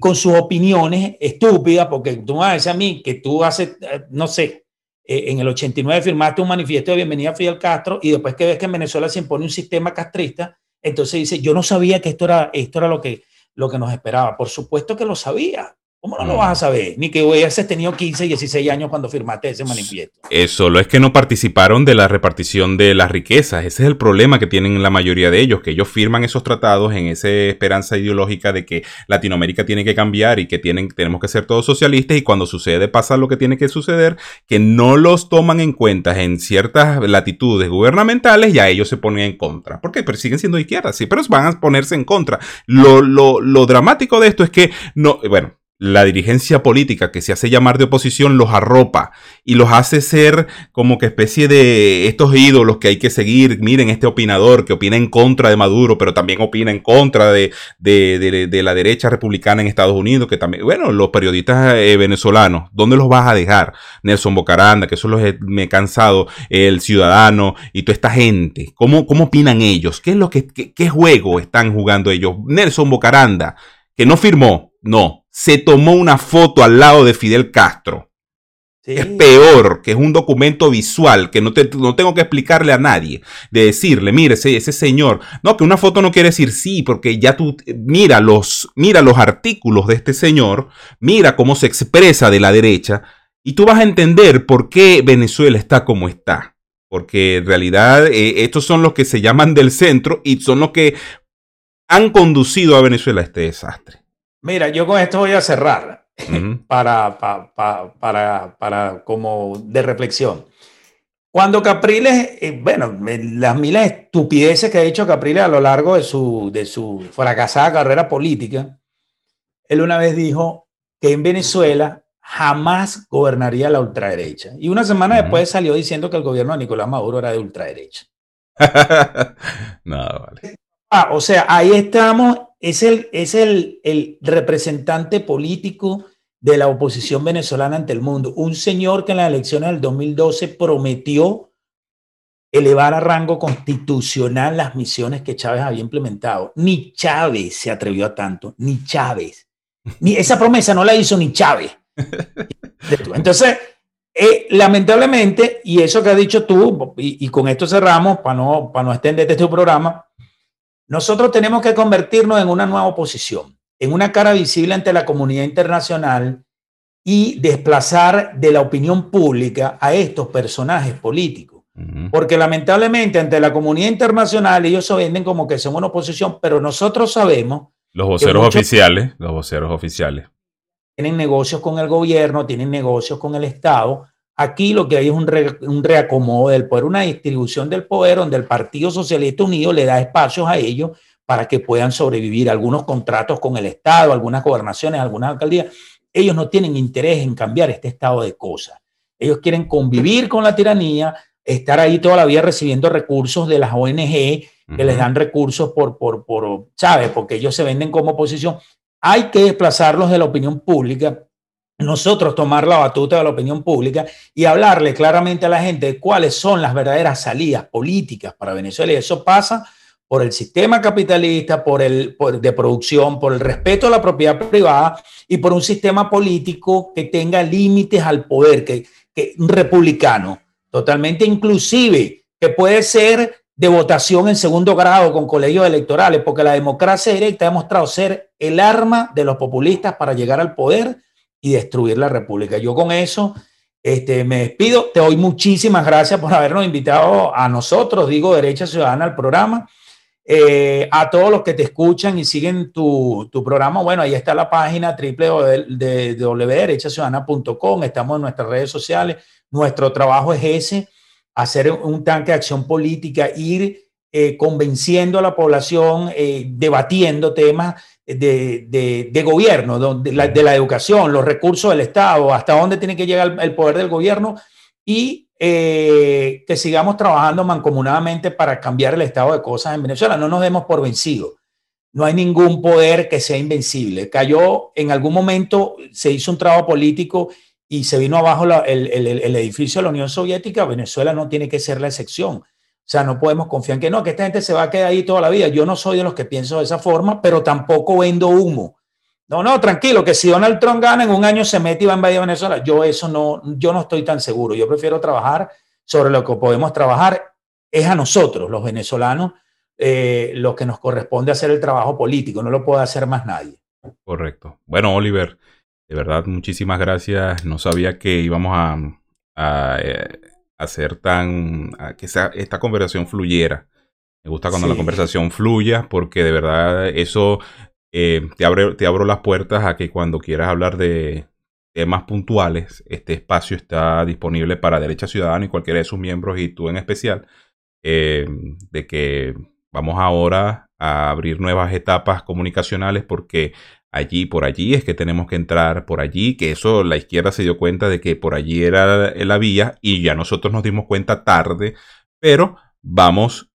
con sus opiniones estúpidas, porque tú me vas a decir a mí que tú haces, eh, no sé, eh, en el 89 firmaste un manifiesto de bienvenida a Fidel Castro y después que ves que en Venezuela se impone un sistema castrista, entonces dice, yo no sabía que esto era, esto era lo, que, lo que nos esperaba. Por supuesto que lo sabía. ¿Cómo no lo vas a saber? Ni que hubieses tenido 15, 16 años cuando firmaste ese manifiesto. Eso, lo es que no participaron de la repartición de las riquezas. Ese es el problema que tienen la mayoría de ellos, que ellos firman esos tratados en esa esperanza ideológica de que Latinoamérica tiene que cambiar y que tienen, tenemos que ser todos socialistas y cuando sucede pasa lo que tiene que suceder, que no los toman en cuenta en ciertas latitudes gubernamentales y a ellos se ponen en contra. ¿Por qué? Pero siguen siendo izquierdas, sí, pero van a ponerse en contra. Lo, lo, lo dramático de esto es que no, bueno, la dirigencia política que se hace llamar de oposición los arropa y los hace ser como que especie de estos ídolos que hay que seguir. Miren, este opinador que opina en contra de Maduro, pero también opina en contra de, de, la derecha republicana en Estados Unidos, que también, bueno, los periodistas eh, venezolanos, ¿dónde los vas a dejar? Nelson Bocaranda, que eso los me he cansado, el ciudadano y toda esta gente. ¿Cómo, cómo opinan ellos? ¿Qué es lo que, qué juego están jugando ellos? Nelson Bocaranda, que no firmó, no, se tomó una foto al lado de Fidel Castro. Es peor, que es un documento visual, que no, no, tengo que explicarle a nadie, de decirle, mire, ese, ese, señor, no, que una foto no quiere decir sí, porque ya tú, mira los, mira los artículos de este señor, mira cómo se expresa de la derecha, y tú vas a entender por qué Venezuela está como está. Porque en realidad eh, estos son los que se llaman del centro y son los que han conducido a Venezuela a este desastre. Mira, yo con esto voy a cerrar para, para, para, como de reflexión. Cuando Capriles, eh, bueno, las miles estupideces que ha dicho Capriles a lo largo de su, de su fracasada carrera política, él una vez dijo que en Venezuela jamás gobernaría la ultraderecha. Y una semana después salió diciendo que el gobierno de Nicolás Maduro era de ultraderecha. no, vale. Ah, o sea, ahí estamos es el, es el, el representante político de la oposición venezolana ante el mundo. Un señor que en las elecciones del 2012 prometió elevar a rango constitucional las misiones que Chávez había implementado. Ni Chávez se atrevió a tanto, ni Chávez. Ni esa promesa no la hizo ni Chávez. Entonces, eh, lamentablemente, y eso que has dicho tú, y, con esto cerramos para no, para no extenderte este programa, nosotros tenemos que convertirnos en una nueva oposición, en una cara visible ante la comunidad internacional y desplazar de la opinión pública a estos personajes políticos. Porque lamentablemente ante la comunidad internacional ellos se venden como que son una oposición, pero nosotros sabemos... Los voceros oficiales, los voceros oficiales. Tienen negocios con el gobierno, tienen negocios con el Estado, Aquí lo que hay es un, reacomodo del poder, una distribución del poder donde el Partido Socialista Unido le da espacios a ellos para que puedan sobrevivir algunos contratos con el Estado, algunas gobernaciones, algunas alcaldías. Ellos no tienen interés en cambiar este estado de cosas. Ellos quieren convivir con la tiranía, estar ahí toda la vida recibiendo recursos de las ONG que les dan recursos por, por, por, ¿sabes? Porque ellos se venden como oposición. Hay que desplazarlos de la opinión pública nosotros tomar la batuta de la opinión pública y hablarle claramente a la gente de cuáles son las verdaderas salidas políticas para Venezuela. Y eso pasa por el sistema capitalista, por el de producción, por el respeto a la propiedad privada y por un sistema político que tenga límites al poder, que, que republicano, totalmente inclusive, que puede ser de votación en segundo grado con colegios electorales, porque la democracia directa ha demostrado ser el arma de los populistas para llegar al poder y destruir la república. Yo con eso este, me despido. Te doy muchísimas gracias por habernos invitado a nosotros, digo Derecha Ciudadana, al programa. Eh, a todos los que te escuchan y siguen tu, tu programa, bueno, ahí está la página www.derechaciudadana.com, estamos en nuestras redes sociales, nuestro trabajo es ese, hacer un tanque de acción política, ir eh, convenciendo a la población, eh, debatiendo temas de, de, gobierno, de la, de la, educación, los recursos del Estado, hasta dónde tiene que llegar el poder del gobierno y eh, que sigamos trabajando mancomunadamente para cambiar el estado de cosas en Venezuela. No nos demos por vencidos. No hay ningún poder que sea invencible. Cayó en algún momento, se hizo un trabajo político y se vino abajo el, el, el, edificio de la Unión Soviética. Venezuela no tiene que ser la excepción. O sea, no podemos confiar en que no, que esta gente se va a quedar ahí toda la vida. Yo no soy de los que pienso de esa forma, pero tampoco vendo humo. No, no, tranquilo, que si Donald Trump gana en un año se mete y va a invadir Venezuela. Yo eso no, yo no estoy tan seguro. Yo prefiero trabajar sobre lo que podemos trabajar. Es a nosotros, los venezolanos, eh, lo que nos corresponde hacer el trabajo político. No lo puede hacer más nadie. Correcto. Bueno, Oliver, de verdad, muchísimas gracias. No sabía que íbamos a, eh, hacer tan, que esta conversación fluyera. Me gusta cuando la conversación fluya porque de verdad eso eh, te, abre, te abro las puertas a que cuando quieras hablar de temas puntuales, este espacio está disponible para Derecha Ciudadana y cualquiera de sus miembros y tú en especial, eh, de que vamos ahora a abrir nuevas etapas comunicacionales porque allí, por allí es que tenemos que entrar, por allí, que eso la izquierda se dio cuenta de que por allí era la vía y ya nosotros nos dimos cuenta tarde, pero vamos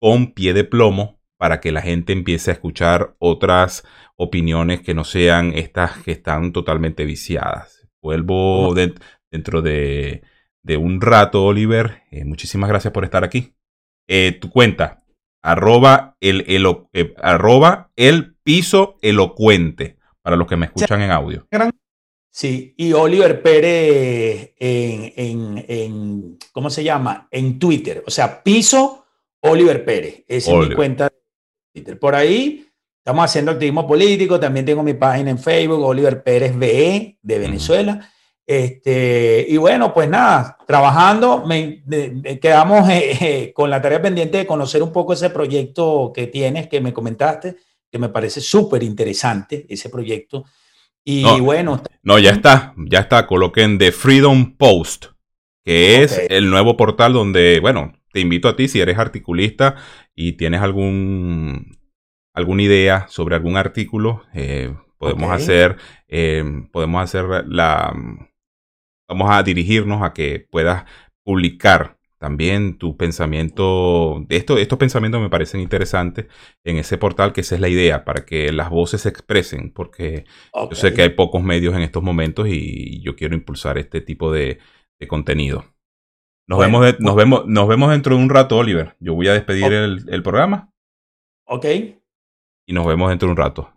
con pie de plomo para que la gente empiece a escuchar otras opiniones que no sean estas que están totalmente viciadas. Vuelvo dentro de, un rato, Oliver. Eh, muchísimas gracias por estar aquí. Eh, tu cuenta, arroba el, eh, arroba el piso elocuente, para los que me escuchan en audio. Sí, y Oliver Pérez en, en, ¿cómo se llama? En Twitter. O sea, piso Oliver Pérez. Esa es mi cuenta de Twitter. Por ahí estamos haciendo activismo político. También tengo mi página en Facebook, Oliver Pérez BE de Venezuela. Este, y bueno, pues nada, trabajando, me, quedamos eh, eh, con la tarea pendiente de conocer un poco ese proyecto que tienes, que me comentaste, que me parece súper interesante ese proyecto. Y bueno. No, ya está, ya está. Coloquen The Freedom Post, que es el nuevo portal donde, bueno, te invito a ti si eres articulista y tienes algún alguna idea sobre algún artículo, eh, podemos hacer podemos hacer la vamos a dirigirnos a que puedas publicar también tu pensamiento. Esto, estos pensamientos me parecen interesantes en ese portal, que esa es la idea, para que las voces se expresen, porque yo sé que hay pocos medios en estos momentos y yo quiero impulsar este tipo de, contenido. Nos, vemos nos, vemos, nos vemos dentro de un rato, Oliver. Yo voy a despedir el, el programa. Ok. Y nos vemos dentro de un rato.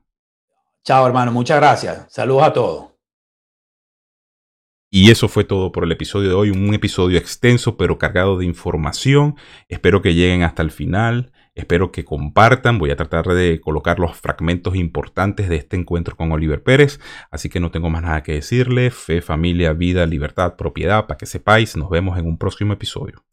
Chao, hermano. Muchas gracias. Saludos a todos. Y eso fue todo por el episodio de hoy, un episodio extenso pero cargado de información. Espero que lleguen hasta el final, espero que compartan, voy a tratar de colocar los fragmentos importantes de este encuentro con Oliver Pérez, así que no tengo más nada que decirle. Fe, familia, vida, libertad, propiedad, para que sepáis, nos vemos en un próximo episodio.